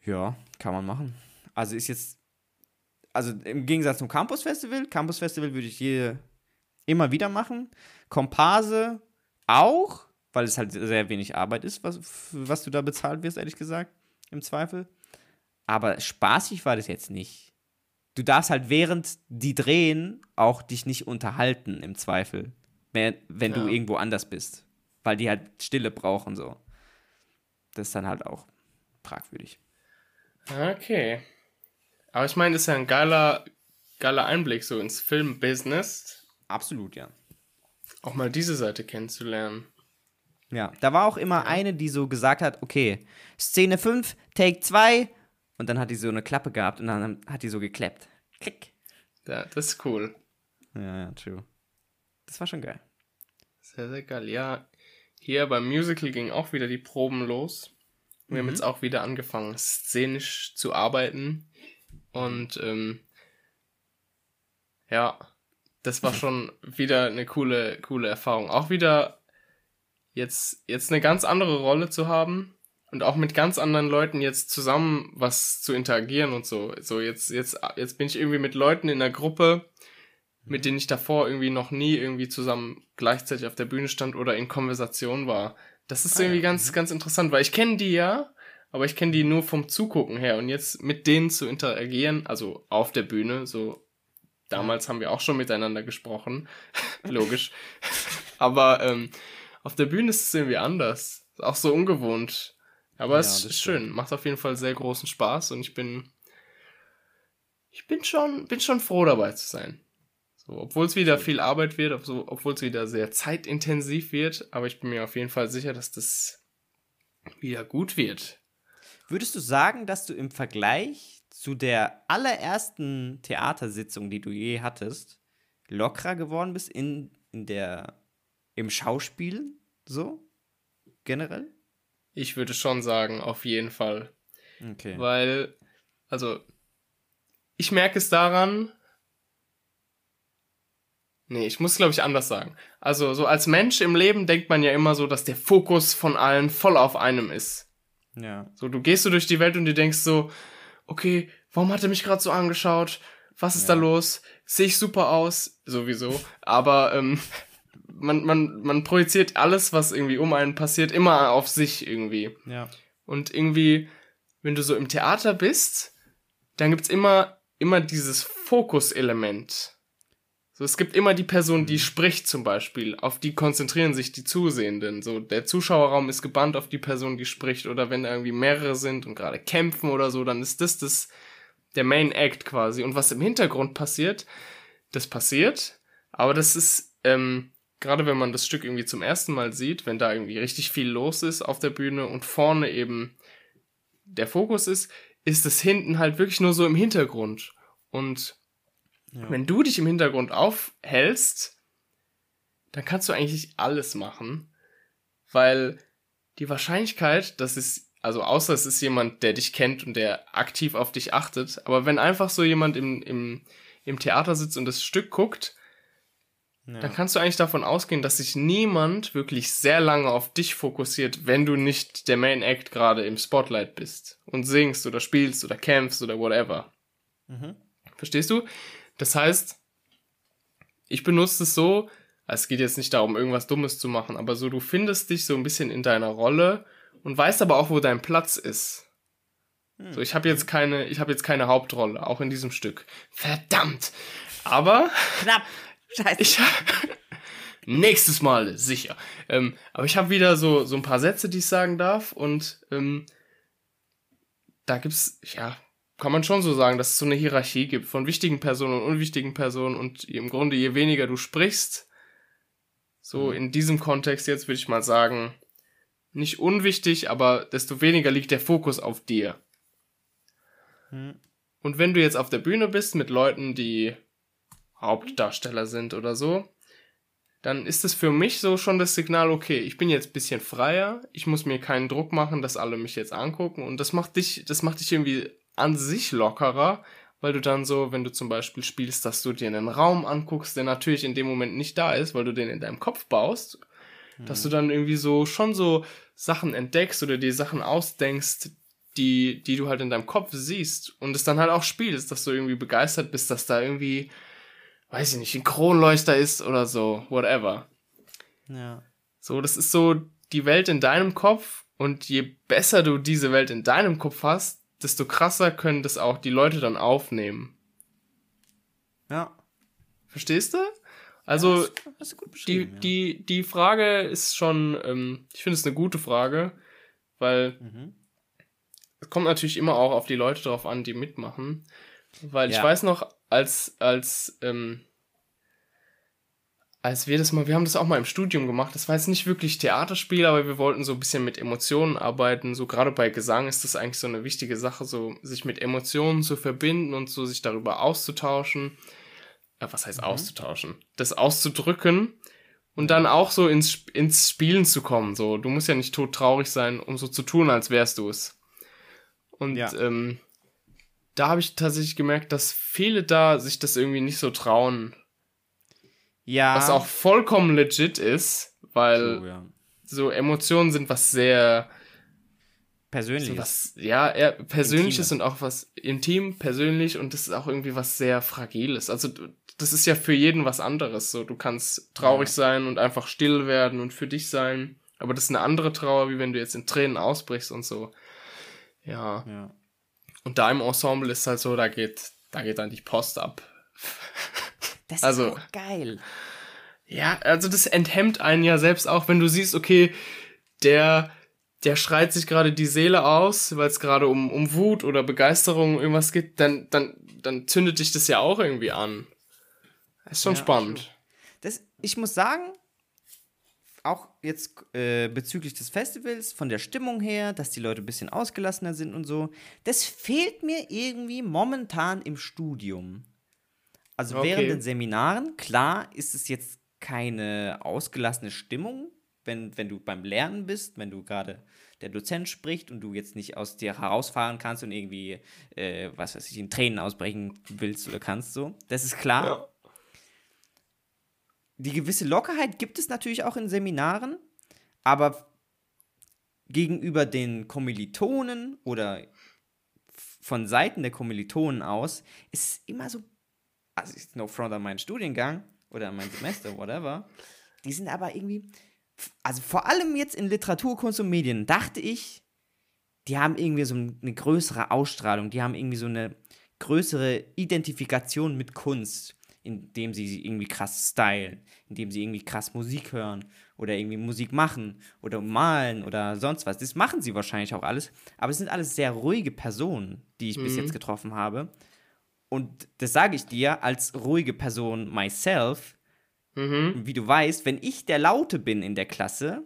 Ja, kann man machen. Also ist jetzt, also im Gegensatz zum Campus Festival, Campus Festival würde ich hier immer wieder machen. Komparse auch, weil es halt sehr wenig Arbeit ist, was, für was du da bezahlt wirst, ehrlich gesagt, im Zweifel. Aber spaßig war das jetzt nicht. Du darfst halt während die drehen auch dich nicht unterhalten, im Zweifel. Wenn, wenn du Ja. irgendwo anders bist. Weil die halt Stille brauchen, so. Das ist dann halt auch fragwürdig. Okay. Aber ich meine, das ist ja ein geiler, geiler Einblick so ins Filmbusiness. Absolut, ja. Auch mal diese Seite kennenzulernen. Ja, da war auch immer eine, die so gesagt hat, okay, Szene 5, Take 2 und dann hat die so eine Klappe gehabt und dann hat die so geklappt. Klick. Ja, das ist cool. Ja, ja, true. Das war schon geil. Sehr, sehr geil. Ja, hier beim Musical ging auch wieder die Proben los. Wir haben jetzt auch wieder angefangen, szenisch zu arbeiten. Und ähm, ja, das war schon wieder eine coole, coole Erfahrung. Auch wieder jetzt, jetzt eine ganz andere Rolle zu haben und auch mit ganz anderen Leuten jetzt zusammen was zu interagieren und so. So, jetzt, jetzt, jetzt bin ich irgendwie mit Leuten in der Gruppe, mit denen ich davor irgendwie noch nie irgendwie zusammen gleichzeitig auf der Bühne stand oder in Konversation war. Das ist Ah, irgendwie ja. ganz, ganz interessant, weil ich kenne die ja, aber ich kenne die nur vom Zugucken her und jetzt mit denen zu interagieren, also auf der Bühne, so damals haben wir auch schon miteinander gesprochen, (laughs) logisch. aber ähm, auf der Bühne ist es irgendwie anders. Auch so ungewohnt. Aber Ja, es ist stimmt. schön. Macht auf jeden Fall sehr großen Spaß und ich bin. Ich bin schon, bin schon froh dabei zu sein. So, obwohl es wieder viel Arbeit wird, obwohl es wieder sehr zeitintensiv wird, aber ich bin mir auf jeden Fall sicher, dass das wieder gut wird. Würdest du sagen, dass du im Vergleich zu der allerersten Theatersitzung, die du je hattest, lockerer geworden bist in, in der, im Schauspielen? So? Generell? Ich würde schon sagen, auf jeden Fall. Okay. Weil, also, ich merke es daran. Nee, ich muss, glaube ich, anders sagen. Also, so als Mensch im Leben denkt man ja immer so, dass der Fokus von allen voll auf einem ist. Ja. So, du gehst so durch die Welt und du denkst so, okay, warum hat er mich gerade so angeschaut? Was ist Ja. da los? Sehe ich super aus? Sowieso. Aber ähm, man, man, man projiziert alles, was irgendwie um einen passiert, immer auf sich irgendwie. Ja. Und irgendwie, wenn du so im Theater bist, dann gibt's immer, immer dieses Fokuselement. So, es gibt immer die Person, die spricht zum Beispiel. Auf die konzentrieren sich die Zusehenden. So, der Zuschauerraum ist gebannt auf die Person, die spricht. Oder wenn da irgendwie mehrere sind und gerade kämpfen oder so, dann ist das das, der Main Act quasi. Und was im Hintergrund passiert, das passiert. Aber das ist, ähm, gerade wenn man das Stück irgendwie zum ersten Mal sieht, wenn da irgendwie richtig viel los ist auf der Bühne und vorne eben der Fokus ist, ist es hinten halt wirklich nur so im Hintergrund. Und Ja. wenn du dich im Hintergrund aufhältst, dann kannst du eigentlich alles machen, weil die Wahrscheinlichkeit, dass es, also außer es ist jemand, der dich kennt und der aktiv auf dich achtet, aber wenn einfach so jemand im, im, im Theater sitzt und das Stück guckt, ja. dann kannst du eigentlich davon ausgehen, dass sich niemand wirklich sehr lange auf dich fokussiert, wenn du nicht der Main Act gerade im Spotlight bist und singst oder spielst oder kämpfst oder whatever. Mhm. Verstehst du? Das heißt, ich benutze es so, es geht jetzt nicht darum, irgendwas Dummes zu machen, aber so, du findest dich so ein bisschen in deiner Rolle und weißt aber auch, wo dein Platz ist. Hm. So, ich habe jetzt keine, ich habe jetzt keine Hauptrolle, auch in diesem Stück. Verdammt! Aber Knapp. Scheiße. ich (laughs) nächstes Mal sicher. Ähm, aber ich habe wieder so so ein paar Sätze, die ich sagen darf und ähm, da gibt's ja kann man schon so sagen, dass es so eine Hierarchie gibt von wichtigen Personen und unwichtigen Personen und im Grunde je weniger du sprichst, so Mhm. in diesem Kontext jetzt würde ich mal sagen, nicht unwichtig, aber desto weniger liegt der Fokus auf dir. Hm. Und wenn du jetzt auf der Bühne bist mit Leuten, die Hauptdarsteller sind oder so, dann ist es für mich so schon das Signal, okay, ich bin jetzt ein bisschen freier, ich muss mir keinen Druck machen, dass alle mich jetzt angucken und das macht dich, das macht dich irgendwie an sich lockerer, weil du dann so, wenn du zum Beispiel spielst, dass du dir einen Raum anguckst, der natürlich in dem Moment nicht da ist, weil du den in deinem Kopf baust, dass du dann irgendwie so schon so Sachen entdeckst oder dir Sachen ausdenkst, die, die du halt in deinem Kopf siehst und es dann halt auch spielst, dass du irgendwie begeistert bist, dass da irgendwie, weiß ich nicht, ein Kronleuchter ist oder so, whatever. Ja. So, das ist so die Welt in deinem Kopf und je besser du diese Welt in deinem Kopf hast, desto krasser können das auch die Leute dann aufnehmen. Ja. Verstehst du? Also, hast du gut die, ja. die, die Frage ist schon, ähm, ich finde es eine gute Frage, weil Mhm. es kommt natürlich immer auch auf die Leute drauf an, die mitmachen. Weil ich Ja. weiß noch, als, als, ähm, als wir das mal, wir haben das auch mal im Studium gemacht, das war jetzt nicht wirklich Theaterspiel, aber wir wollten so ein bisschen mit Emotionen arbeiten. So gerade bei Gesang ist das eigentlich so eine wichtige Sache, so sich mit Emotionen zu verbinden und so sich darüber auszutauschen. Äh, was heißt auszutauschen? Das auszudrücken und dann auch so ins, ins Spielen zu kommen. So, du musst ja nicht tot traurig sein, um so zu tun, als wärst du es. Und Ja. ähm, da habe ich tatsächlich gemerkt, dass viele da sich das irgendwie nicht so trauen. Ja. Was auch vollkommen legit ist, weil True, ja. so Emotionen sind was sehr, Persönlich. so was, ja, eher Persönliches und auch was intim, persönlich und das ist auch irgendwie was sehr Fragiles. Also das ist ja für jeden was anderes. So, du kannst traurig Ja. sein und einfach still werden und für dich sein. Aber das ist eine andere Trauer, wie wenn du jetzt in Tränen ausbrichst und so. Ja. ja. Und da im Ensemble ist halt so, da geht, da geht dann die Post ab. (laughs) Das Also- ist auch geil. Ja, also das enthemmt einen ja selbst auch, wenn du siehst, okay, der, der schreit sich gerade die Seele aus, weil es gerade um, um Wut oder Begeisterung irgendwas geht, dann, dann, dann zündet dich das ja auch irgendwie an. Das ist schon Ja, spannend. Das, ich muss sagen, auch jetzt äh, bezüglich des Festivals, von der Stimmung her, dass die Leute ein bisschen ausgelassener sind und so, das fehlt mir irgendwie momentan im Studium. Also Okay. während den Seminaren, klar ist es jetzt keine ausgelassene Stimmung, wenn, wenn du beim Lernen bist, wenn du gerade der Dozent spricht und du jetzt nicht aus dir herausfahren kannst und irgendwie, äh, was weiß ich, in Tränen ausbrechen willst oder kannst so. Das ist klar Ja. die gewisse Lockerheit gibt es natürlich auch in Seminaren, aber gegenüber den Kommilitonen oder von Seiten der Kommilitonen aus ist es immer so, also ist no front an meinen Studiengang oder an mein Semester, (laughs) whatever, die sind aber irgendwie, also vor allem jetzt in Literatur, Kunst und Medien, dachte ich, die haben irgendwie so eine größere Ausstrahlung, die haben irgendwie so eine größere Identifikation mit Kunst, indem sie sie irgendwie krass stylen, indem sie irgendwie krass Musik hören oder irgendwie Musik machen oder malen oder sonst was. Das machen sie wahrscheinlich auch alles, aber es sind alles sehr ruhige Personen, die ich bis jetzt getroffen habe. Und das sage ich dir als ruhige Person myself, Mhm. wie du weißt, wenn ich der Laute bin in der Klasse,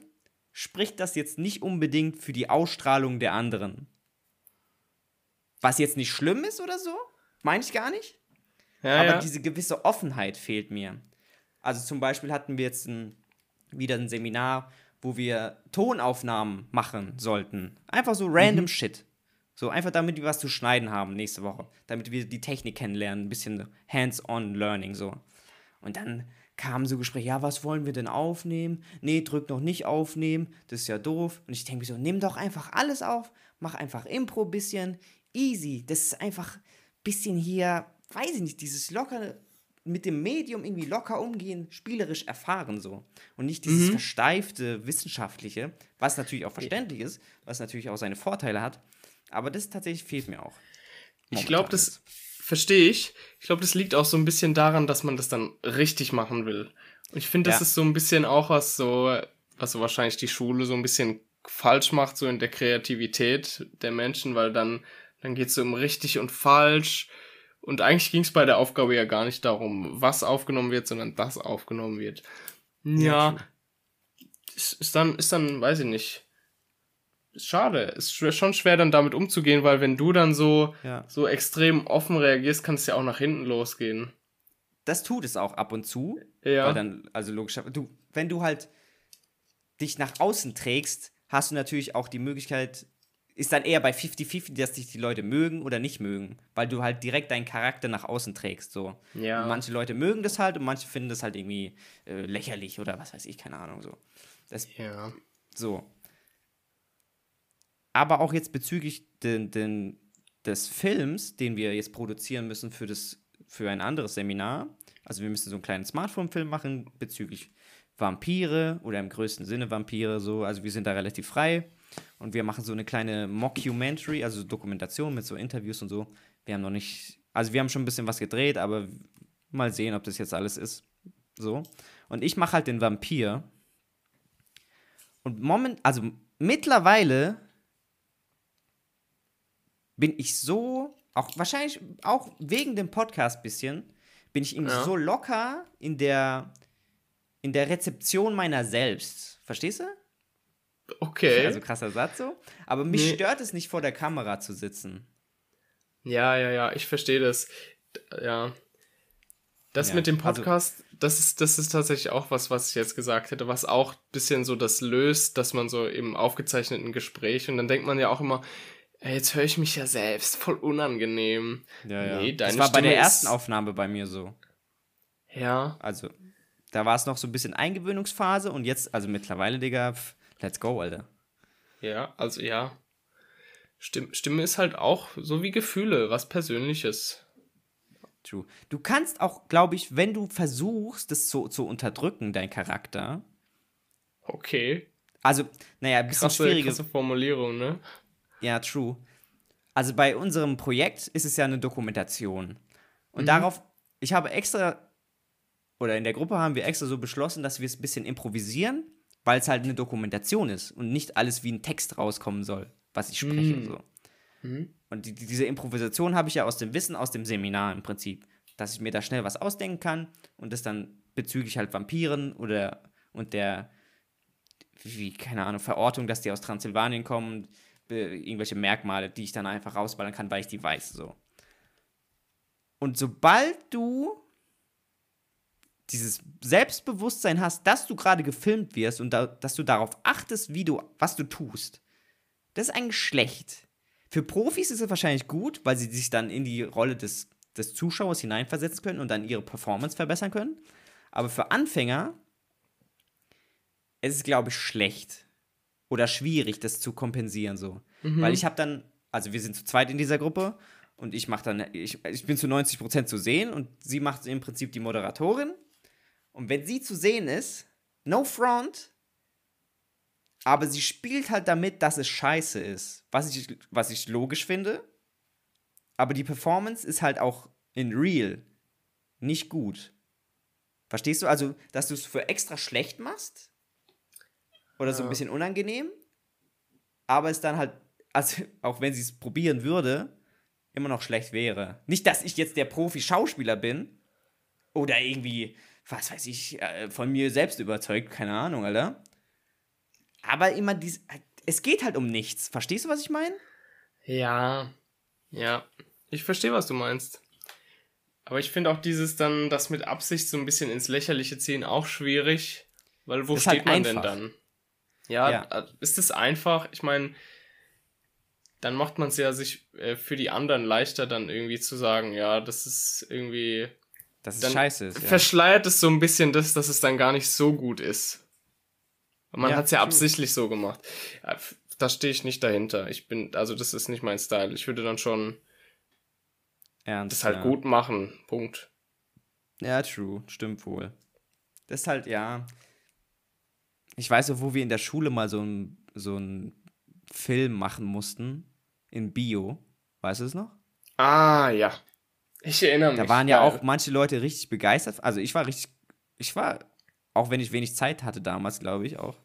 spricht das jetzt nicht unbedingt für die Ausstrahlung der anderen. Was jetzt nicht schlimm ist oder so, meine ich gar nicht. Ja, aber ja. diese gewisse Offenheit fehlt mir. Also zum Beispiel hatten wir jetzt ein, wieder ein Seminar, wo wir Tonaufnahmen machen sollten. Einfach so random Shit. So einfach damit wir was zu schneiden haben nächste Woche. Damit wir die Technik kennenlernen, ein bisschen hands-on Learning so. Und dann kamen so Gespräche, ja, was wollen wir denn aufnehmen? Nee, drück noch nicht aufnehmen, das ist ja doof. Und ich denke mir so, nimm doch einfach alles auf, mach einfach Impro bisschen, easy. Das ist einfach bisschen hier, weiß ich nicht, dieses locker mit dem Medium irgendwie locker umgehen, spielerisch erfahren so. Und nicht dieses versteifte Wissenschaftliche, was natürlich auch verständlich ist, was natürlich auch seine Vorteile hat. Aber das tatsächlich fehlt mir auch. Ich glaube, das verstehe ich. Ich glaube, das liegt auch so ein bisschen daran, dass man das dann richtig machen will. Und ich finde, das Ja. ist so ein bisschen auch was so, was so wahrscheinlich die Schule so ein bisschen falsch macht, so in der Kreativität der Menschen, weil dann, dann geht es so um richtig und falsch. Und eigentlich ging es bei der Aufgabe ja gar nicht darum, was aufgenommen wird, sondern dass aufgenommen wird. Ja, true. ist, ist dann, ist dann, weiß ich nicht. Ist schade. Ist schon schwer dann damit umzugehen, weil wenn du dann so, Ja. so extrem offen reagierst, kann es ja auch nach hinten losgehen. Das tut es auch ab und zu. Ja. Weil dann, also logisch, du, wenn du halt dich nach außen trägst, hast du natürlich auch die Möglichkeit, ist dann eher bei 50-50, dass dich die Leute mögen oder nicht mögen, weil du halt direkt deinen Charakter nach außen trägst. So. Ja. Und manche Leute mögen das halt und manche finden das halt irgendwie äh, lächerlich oder was weiß ich, keine Ahnung. So. Das, Ja. so. Aber auch jetzt bezüglich den, den, des Films, den wir jetzt produzieren müssen für, das, für ein anderes Seminar. Also wir müssen so einen kleinen Smartphone-Film machen bezüglich Vampire oder im größten Sinne Vampire so. Also wir sind da relativ frei und wir machen so eine kleine Mockumentary, also Dokumentation mit so Interviews und so. Wir haben noch nicht, also wir haben schon ein bisschen was gedreht, aber mal sehen, ob das jetzt alles ist. So. Und ich mache halt den Vampir. Und moment, also mittlerweile bin ich so, auch wahrscheinlich auch wegen dem Podcast bisschen, bin ich irgendwie Ja. so locker in der, in der Rezeption meiner selbst. Verstehst du? Okay. Also krasser Satz so. Aber mich Nee. stört es nicht, vor der Kamera zu sitzen. ja, ja, ja, ich verstehe das. Ja. Das Ja, mit dem also- Podcast, das, ist, das ist tatsächlich auch was, was ich jetzt gesagt hätte, was auch ein bisschen so das löst, dass man so im aufgezeichneten Gespräch und dann denkt man ja auch immer, jetzt höre ich mich ja selbst, voll unangenehm. Nee, deine das war bei der Stimme ersten Aufnahme bei mir so. Ja, Also, da war es noch so ein bisschen Eingewöhnungsphase und jetzt, also mittlerweile, Digga, pff, let's go, Alter. ja, also ja. Stimme, Stimme ist halt auch so wie Gefühle, was Persönliches. True. Du kannst auch, glaube ich, wenn du versuchst, das zu, zu unterdrücken, dein Charakter. Okay. Also, naja, ein bisschen Krasse, schwierige. krasse Formulierung, ne? Ja, true. Also bei unserem Projekt ist es ja eine Dokumentation. Und darauf, ich habe extra, oder in der Gruppe haben wir extra so beschlossen, dass wir es ein bisschen improvisieren weil es halt eine Dokumentation ist und nicht alles wie ein Text rauskommen soll, was ich spreche. Mhm. So. Mhm. Und die, die- diese Improvisation habe ich ja aus dem Wissen, aus dem Seminar im Prinzip, dass ich mir da schnell was ausdenken kann und das dann bezüglich halt Vampiren oder und der, wie, keine Ahnung, Verortung, dass die aus Transsilvanien kommen, irgendwelche Merkmale, die ich dann einfach rausballern kann, weil ich die weiß, so. Und sobald du dieses Selbstbewusstsein hast, dass du gerade gefilmt wirst und da, dass du darauf achtest, wie du, was du tust, das ist eigentlich schlecht. Für Profis ist es wahrscheinlich gut, weil sie sich dann in die Rolle des, des Zuschauers hineinversetzen können und dann ihre Performance verbessern können. Aber für Anfänger ist es, glaube ich, schlecht oder schwierig, das zu kompensieren so. Weil ich habe dann, also wir sind zu zweit in dieser Gruppe und ich mache dann, ich, ich bin zu 90% zu sehen und sie macht im Prinzip die Moderatorin. Und wenn sie zu sehen ist, no front, aber sie spielt halt damit, dass es scheiße ist. Was ich, was ich logisch finde. Aber die Performance ist halt auch in real nicht gut. Verstehst du? Also, dass du es für extra schlecht machst. Oder so ein bisschen unangenehm. Aber es dann halt, also (laughs) auch wenn sie es probieren würde, immer noch schlecht wäre. Nicht, dass ich jetzt der Profi-Schauspieler bin. Oder irgendwie, was weiß ich, äh, von mir selbst überzeugt, keine Ahnung, Alter. Aber immer dies, es geht halt um nichts. Verstehst du, was ich meine? Ja, ja. Ich verstehe, was du meinst. Aber ich finde auch dieses dann, das mit Absicht so ein bisschen ins Lächerliche ziehen, auch schwierig. Weil wo Ist steht halt man einfach. denn dann? Ja, Ja. äh, ist es einfach? Ich meine, dann macht man es ja sich äh, für die anderen leichter, dann irgendwie zu sagen, ja, das ist irgendwie. Dass es scheiße ist. Ja. Verschleiert es so ein bisschen das, dass es dann gar nicht so gut ist. Und man Ja, hat es ja true. absichtlich so gemacht. Da stehe ich nicht dahinter. Ich bin, also das ist nicht mein Style. Ich würde dann schon Ernst, das halt ja. gut machen. Punkt. Ja, true. Stimmt wohl. Das ist halt, ja. Ich weiß auch, wo wir in der Schule mal so einen so einen Film machen mussten. In Bio. Weißt du es noch? Ah, ja. Ich erinnere mich. Da waren ja auch manche Leute richtig begeistert. Also ich war richtig, ich war, auch wenn ich wenig Zeit hatte damals, glaube ich auch.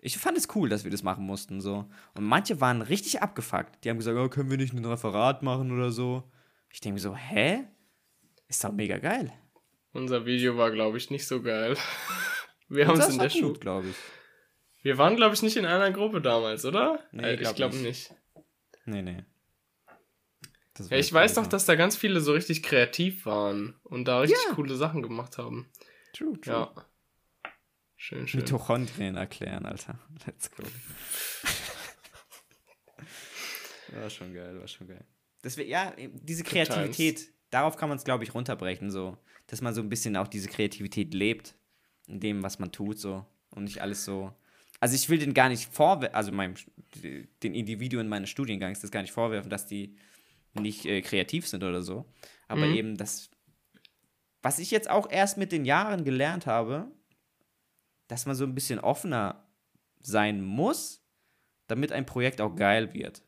Ich fand es cool, dass wir das machen mussten, so. Und manche waren richtig abgefuckt. Die haben gesagt, oh, können wir nicht ein Referat machen oder so. Ich denke mir so, hä? Ist doch mega geil. Unser Video war, glaube ich, nicht so geil. Wir haben es in der Schule. glaube ich. Wir waren, glaube ich, nicht in einer Gruppe damals, oder? Nee, Äh, glaub ich glaube nicht. nicht. Nee, nee. Ja, ich weiß doch, dass da ganz viele so richtig kreativ waren und da richtig Ja. coole Sachen gemacht haben. True, true. Ja. Schön, schön. Mitochondrien erklären, Alter. (laughs) Let's go. (laughs) war schon geil, war schon geil. Das wär, ja, diese Kreativität, darauf kann man es, glaube ich, runterbrechen, so. Dass man so ein bisschen auch diese Kreativität lebt, in dem, was man tut, so. Und nicht alles so. Also ich will den gar nicht vorwerfen, also meinem, den Individuen meines Studiengangs das gar nicht vorwerfen, dass die nicht äh, kreativ sind oder so. Aber Mhm. eben das, was ich jetzt auch erst mit den Jahren gelernt habe, dass man so ein bisschen offener sein muss, damit ein Projekt auch geil wird.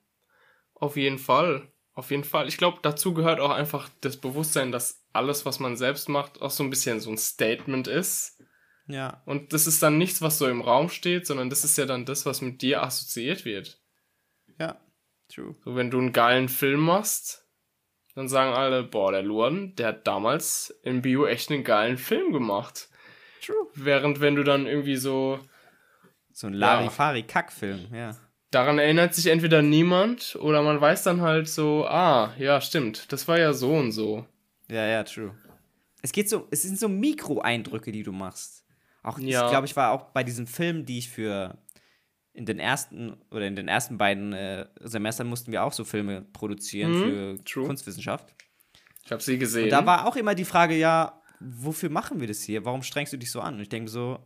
Auf jeden Fall. Auf jeden Fall. Ich glaube, dazu gehört auch einfach das Bewusstsein, dass alles, was man selbst macht, auch so ein bisschen so ein Statement ist. Ja. Und das ist dann nichts, was so im Raum steht, sondern das ist ja dann das, was mit dir assoziiert wird. Ja. True. So, wenn du einen geilen Film machst, dann sagen alle, boah, der Luan, der hat damals im Bio echt einen geilen Film gemacht. True. Während wenn du dann irgendwie so, So ein Larifari-Kackfilm, ja. daran erinnert sich entweder niemand oder man weiß dann halt so, ah, ja, stimmt, das war ja so und so. Ja, ja, true. Es geht so, es sind so Mikroeindrücke, die du machst. Auch, Ja. ich glaube, ich war auch bei diesen Filmen, die ich für in den ersten oder in den ersten beiden äh, Semestern mussten wir auch so Filme produzieren Mhm, für true. Kunstwissenschaft. Ich habe sie gesehen. Und da war auch immer die Frage, ja, wofür machen wir das hier? Warum strengst du dich so an? Und ich denke so,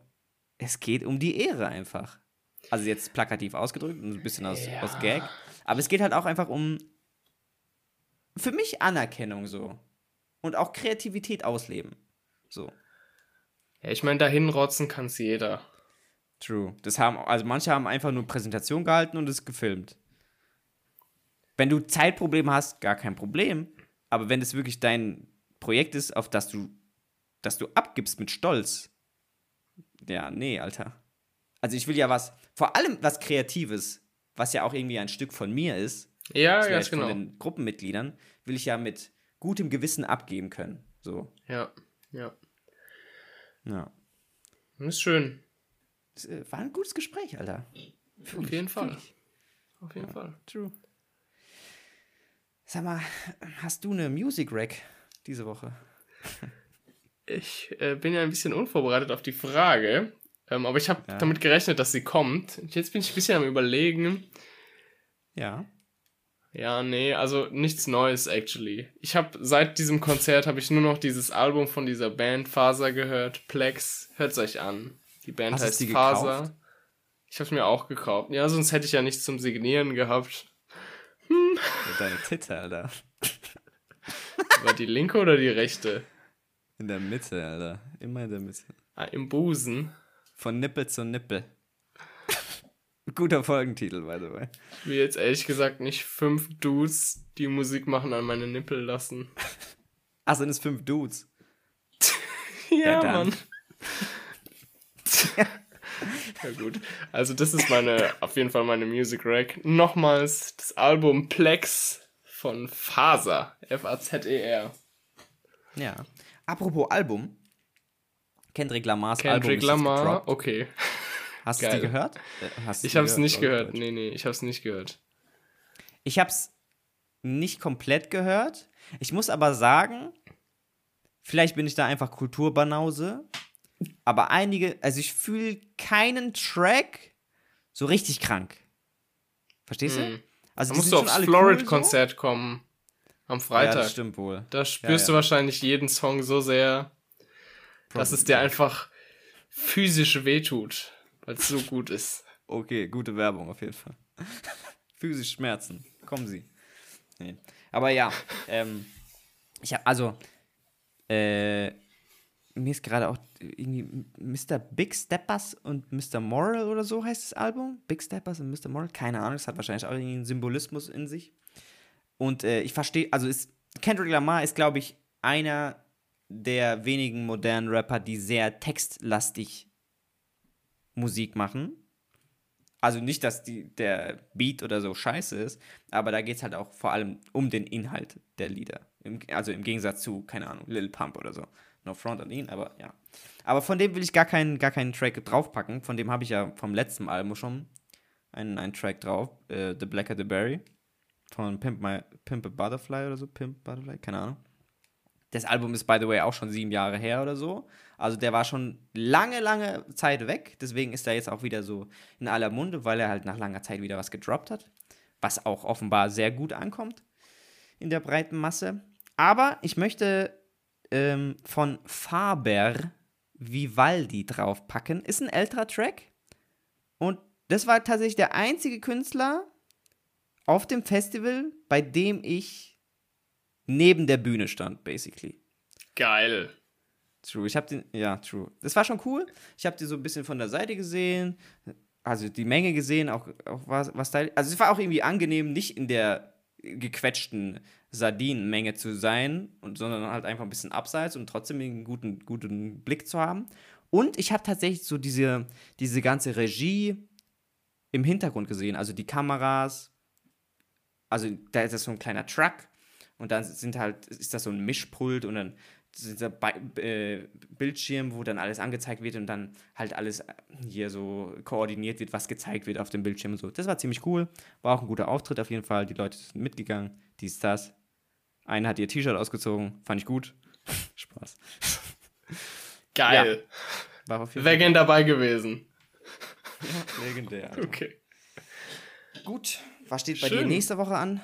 es geht um die Ehre einfach. Also jetzt plakativ ausgedrückt und ein bisschen aus, Ja. aus Gag. Aber es geht halt auch einfach um für mich Anerkennung so. Und auch Kreativität ausleben. So. Ja, ich meine, dahin rotzen kann's jeder. True. Das haben, also manche haben einfach nur Präsentation gehalten und es gefilmt. Wenn du Zeitprobleme hast, gar kein Problem. Aber wenn es wirklich dein Projekt ist, auf das du, das du abgibst mit Stolz, ja, nee, Alter. Also ich will ja was, vor allem was Kreatives, was ja auch irgendwie ein Stück von mir ist, Ja, das ganz heißt von genau. den Gruppenmitgliedern, will ich ja mit gutem Gewissen abgeben können. So, Ja, ja. Ja. Ist schön. Das äh, war ein gutes Gespräch, Alter. Auf jeden Fall. Auf jeden Fall. True. Sag mal, hast du eine Music Rack diese Woche? Ich äh, bin ja ein bisschen unvorbereitet auf die Frage, ähm, aber ich habe Ja. damit gerechnet, dass sie kommt. Jetzt bin ich ein bisschen am Überlegen. Ja. Ja, nee, also nichts Neues, actually. Ich habe seit diesem Konzert habe ich nur noch dieses Album von dieser Band Faser gehört. Plex, hört's euch an. Die Band Hast heißt die Faser. gekauft? Ich habe mir auch gekauft. Ja, sonst hätte ich ja nichts zum Signieren gehabt. Deine Titte, Alter. War die linke oder die rechte? In der Mitte, Alter. Immer in der Mitte. Ah, Im Busen. Von Nippel zu Nippel. Guter Folgentitel, by the way. Ich will jetzt ehrlich gesagt nicht fünf Dudes, die Musik machen, an meine Nippel lassen. (laughs) Ach, sind es fünf Dudes? (laughs) Ja, dann. Mann. (laughs) ja gut. Also das ist meine, auf jeden Fall meine Music Rack. Nochmals das Album Plex von Faser. F-A-Z-E-R. Ja. Apropos Album. Kendrick Lamars Album Kendrick ist jetzt Lamar. Okay. Hast du die gehört? Äh, Hast du Ich habe es nicht auf gehört. Deutsch? Nee, nee, ich habe es nicht gehört. Ich habe es nicht komplett gehört. Ich muss aber sagen, vielleicht bin ich da einfach Kulturbanause. Aber einige, also ich fühle keinen Track so richtig krank. Verstehst du? Hm. Also Da musst du aufs Florid-Konzert kommen. Am So. Ja, Freitag. das stimmt wohl. Da spürst Ja, du ja. wahrscheinlich jeden Song so sehr, dass es dir einfach physisch wehtut, weil es so gut ist. Okay, gute Werbung auf jeden Fall. (laughs) Physisch Schmerzen. Kommen Sie. Nee. Aber ja, ähm, ich habe also, äh, mir ist gerade auch irgendwie Mr. Big Steppers und Mr. Moral oder so heißt das Album. Big Steppers und Mr. Moral, keine Ahnung, das hat wahrscheinlich auch irgendwie einen Symbolismus in sich. Und äh, ich verstehe, also ist, Kendrick Lamar ist, glaube ich, einer der wenigen modernen Rapper, die sehr textlastig Musik machen. Also nicht, dass die, der Beat oder so scheiße ist, aber da geht es halt auch vor allem um den Inhalt der Lieder. Im, also im Gegensatz zu, keine Ahnung, Lil Pump oder so. No front an ihn, aber ja. Aber von dem will ich gar keinen, gar keinen Track draufpacken. Von dem habe ich ja vom letzten Album schon einen, einen Track drauf. Äh, the Blacker the Berry. Von Pimp, My, Pimp a Butterfly oder so. Pimp Butterfly, keine Ahnung. Das Album ist, by the way, auch schon sieben Jahre her oder so. Also der war schon lange, lange Zeit weg. Deswegen ist er jetzt auch wieder so in aller Munde, weil er halt nach langer Zeit wieder was gedroppt hat. Was auch offenbar sehr gut ankommt in der breiten Masse. Aber ich möchte ähm, von Faber Vivaldi draufpacken. Ist ein älterer Track. Und das war tatsächlich der einzige Künstler auf dem Festival, bei dem ich neben der Bühne stand, basically. Geil. True. Ich habe den, ja, true. Das war schon cool. Ich habe die so ein bisschen von der Seite gesehen, also die Menge gesehen, auch, auch was, was da. Also es war auch irgendwie angenehm, nicht in der gequetschten Sardinenmenge zu sein, und, sondern halt einfach ein bisschen abseits und trotzdem einen guten, guten Blick zu haben. Und ich habe tatsächlich so diese, diese ganze Regie im Hintergrund gesehen, also die Kameras. Also da ist das so ein kleiner Truck und dann sind halt, ist das so ein Mischpult und dann dieser Be äh, Bildschirm, wo dann alles angezeigt wird und dann halt alles äh, hier so koordiniert wird, was gezeigt wird auf dem Bildschirm und so. Das war ziemlich cool. War auch ein guter Auftritt auf jeden Fall. Die Leute sind mitgegangen. Dies, das. Eine hat ihr T-Shirt ausgezogen. Fand ich gut. (laughs) Spaß. Geil. War auf jeden Wäre gern dabei gewesen. Fall legendär. Alter. Okay. Gut. Was steht bei dir Schön. nächste Woche an?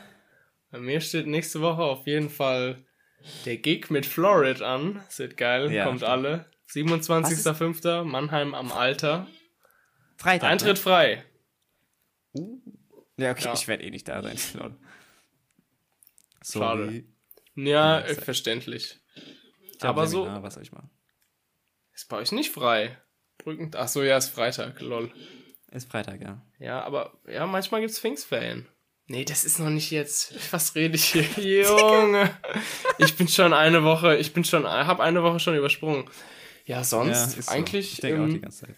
Bei mir steht nächste Woche auf jeden Fall der Gig mit Florid an. Das wird geil, Ja, kommt stimmt. alle. 27.05. Mannheim am Alter. Freitag. Eintritt frei. Ne? Uh. Ja, okay, Ja. ich werde eh nicht da sein. Lol. Schade. Ja, Ja, verständlich. Ich hab Aber so- Seminar, was soll ich machen? Ist bei euch nicht frei. Brücken. Ach so, ja, ist Freitag, lol. Ist Freitag, ja. Ja, aber ja, manchmal gibt's Pfingstferien. Nee, das ist noch nicht jetzt. Was rede ich hier? (laughs) Junge. Ich bin schon eine Woche, ich bin schon, hab eine Woche schon übersprungen. Ja, sonst ist so. eigentlich Ich denke auch ähm, die ganze Zeit.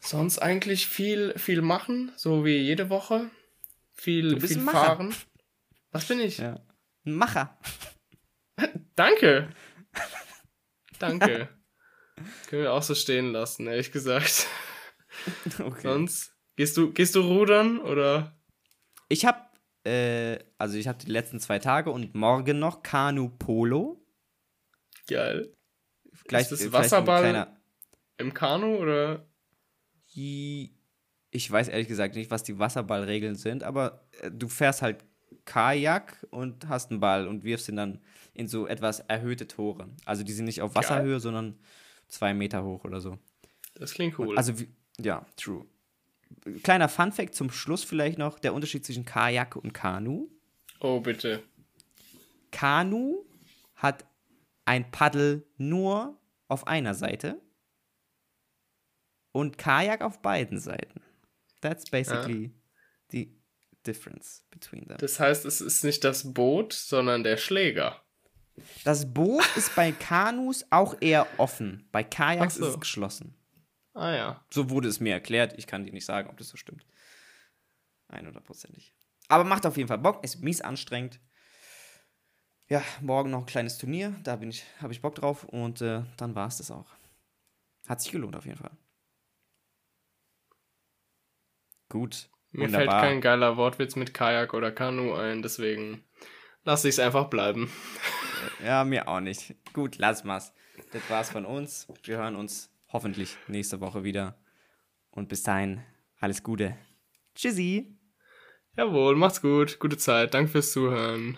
Sonst eigentlich viel, viel machen, so wie jede Woche. Viel, viel fahren. Was bin ich? Ja. Ein Macher. (laughs) Danke. (laughs) Danke. Können wir auch so stehen lassen, ehrlich gesagt. Okay. Sonst gehst du, gehst du rudern oder? Ich habe, äh, also ich habe die letzten zwei Tage und morgen noch Kanu Polo. Geil. Gleich, das vielleicht ein Wasserball? Im Kanu oder? Ich weiß ehrlich gesagt nicht, was die Wasserballregeln sind, aber äh, du fährst halt Kajak und hast einen Ball und wirfst ihn dann in so etwas erhöhte Tore. Also die sind nicht auf Wasserhöhe, sondern zwei Meter hoch oder so. Das klingt cool. Also, wie, ja, true. Kleiner Funfact zum Schluss vielleicht noch: der Unterschied zwischen Kajak und Kanu. oh, bitte. Kanu hat ein Paddel nur auf einer Seite und Kajak auf beiden Seiten. That's basically the difference between them. Das heißt, es ist nicht das Boot, sondern der Schläger. Das Boot ist bei Kanus auch eher offen. Bei Kajaks so. ist es geschlossen. Ah ja. So wurde es mir erklärt. Ich kann dir nicht sagen, ob das so stimmt. 100%ig. Aber macht auf jeden Fall Bock. Ist mies anstrengend. Ja, morgen noch ein kleines Turnier. Da bin ich, habe ich Bock drauf. Und äh, dann war es das auch. Hat sich gelohnt auf jeden Fall. Gut. Mir Wunderbar. fällt kein geiler Wortwitz mit Kajak oder Kanu ein, deswegen lasse ich es einfach bleiben. Ja, mir auch nicht. Gut, lass mal's. Das war's von uns. Wir hören uns hoffentlich nächste Woche wieder. Und bis dahin, alles Gute. Tschüssi. Jawohl, macht's gut. Gute Zeit. Danke fürs Zuhören.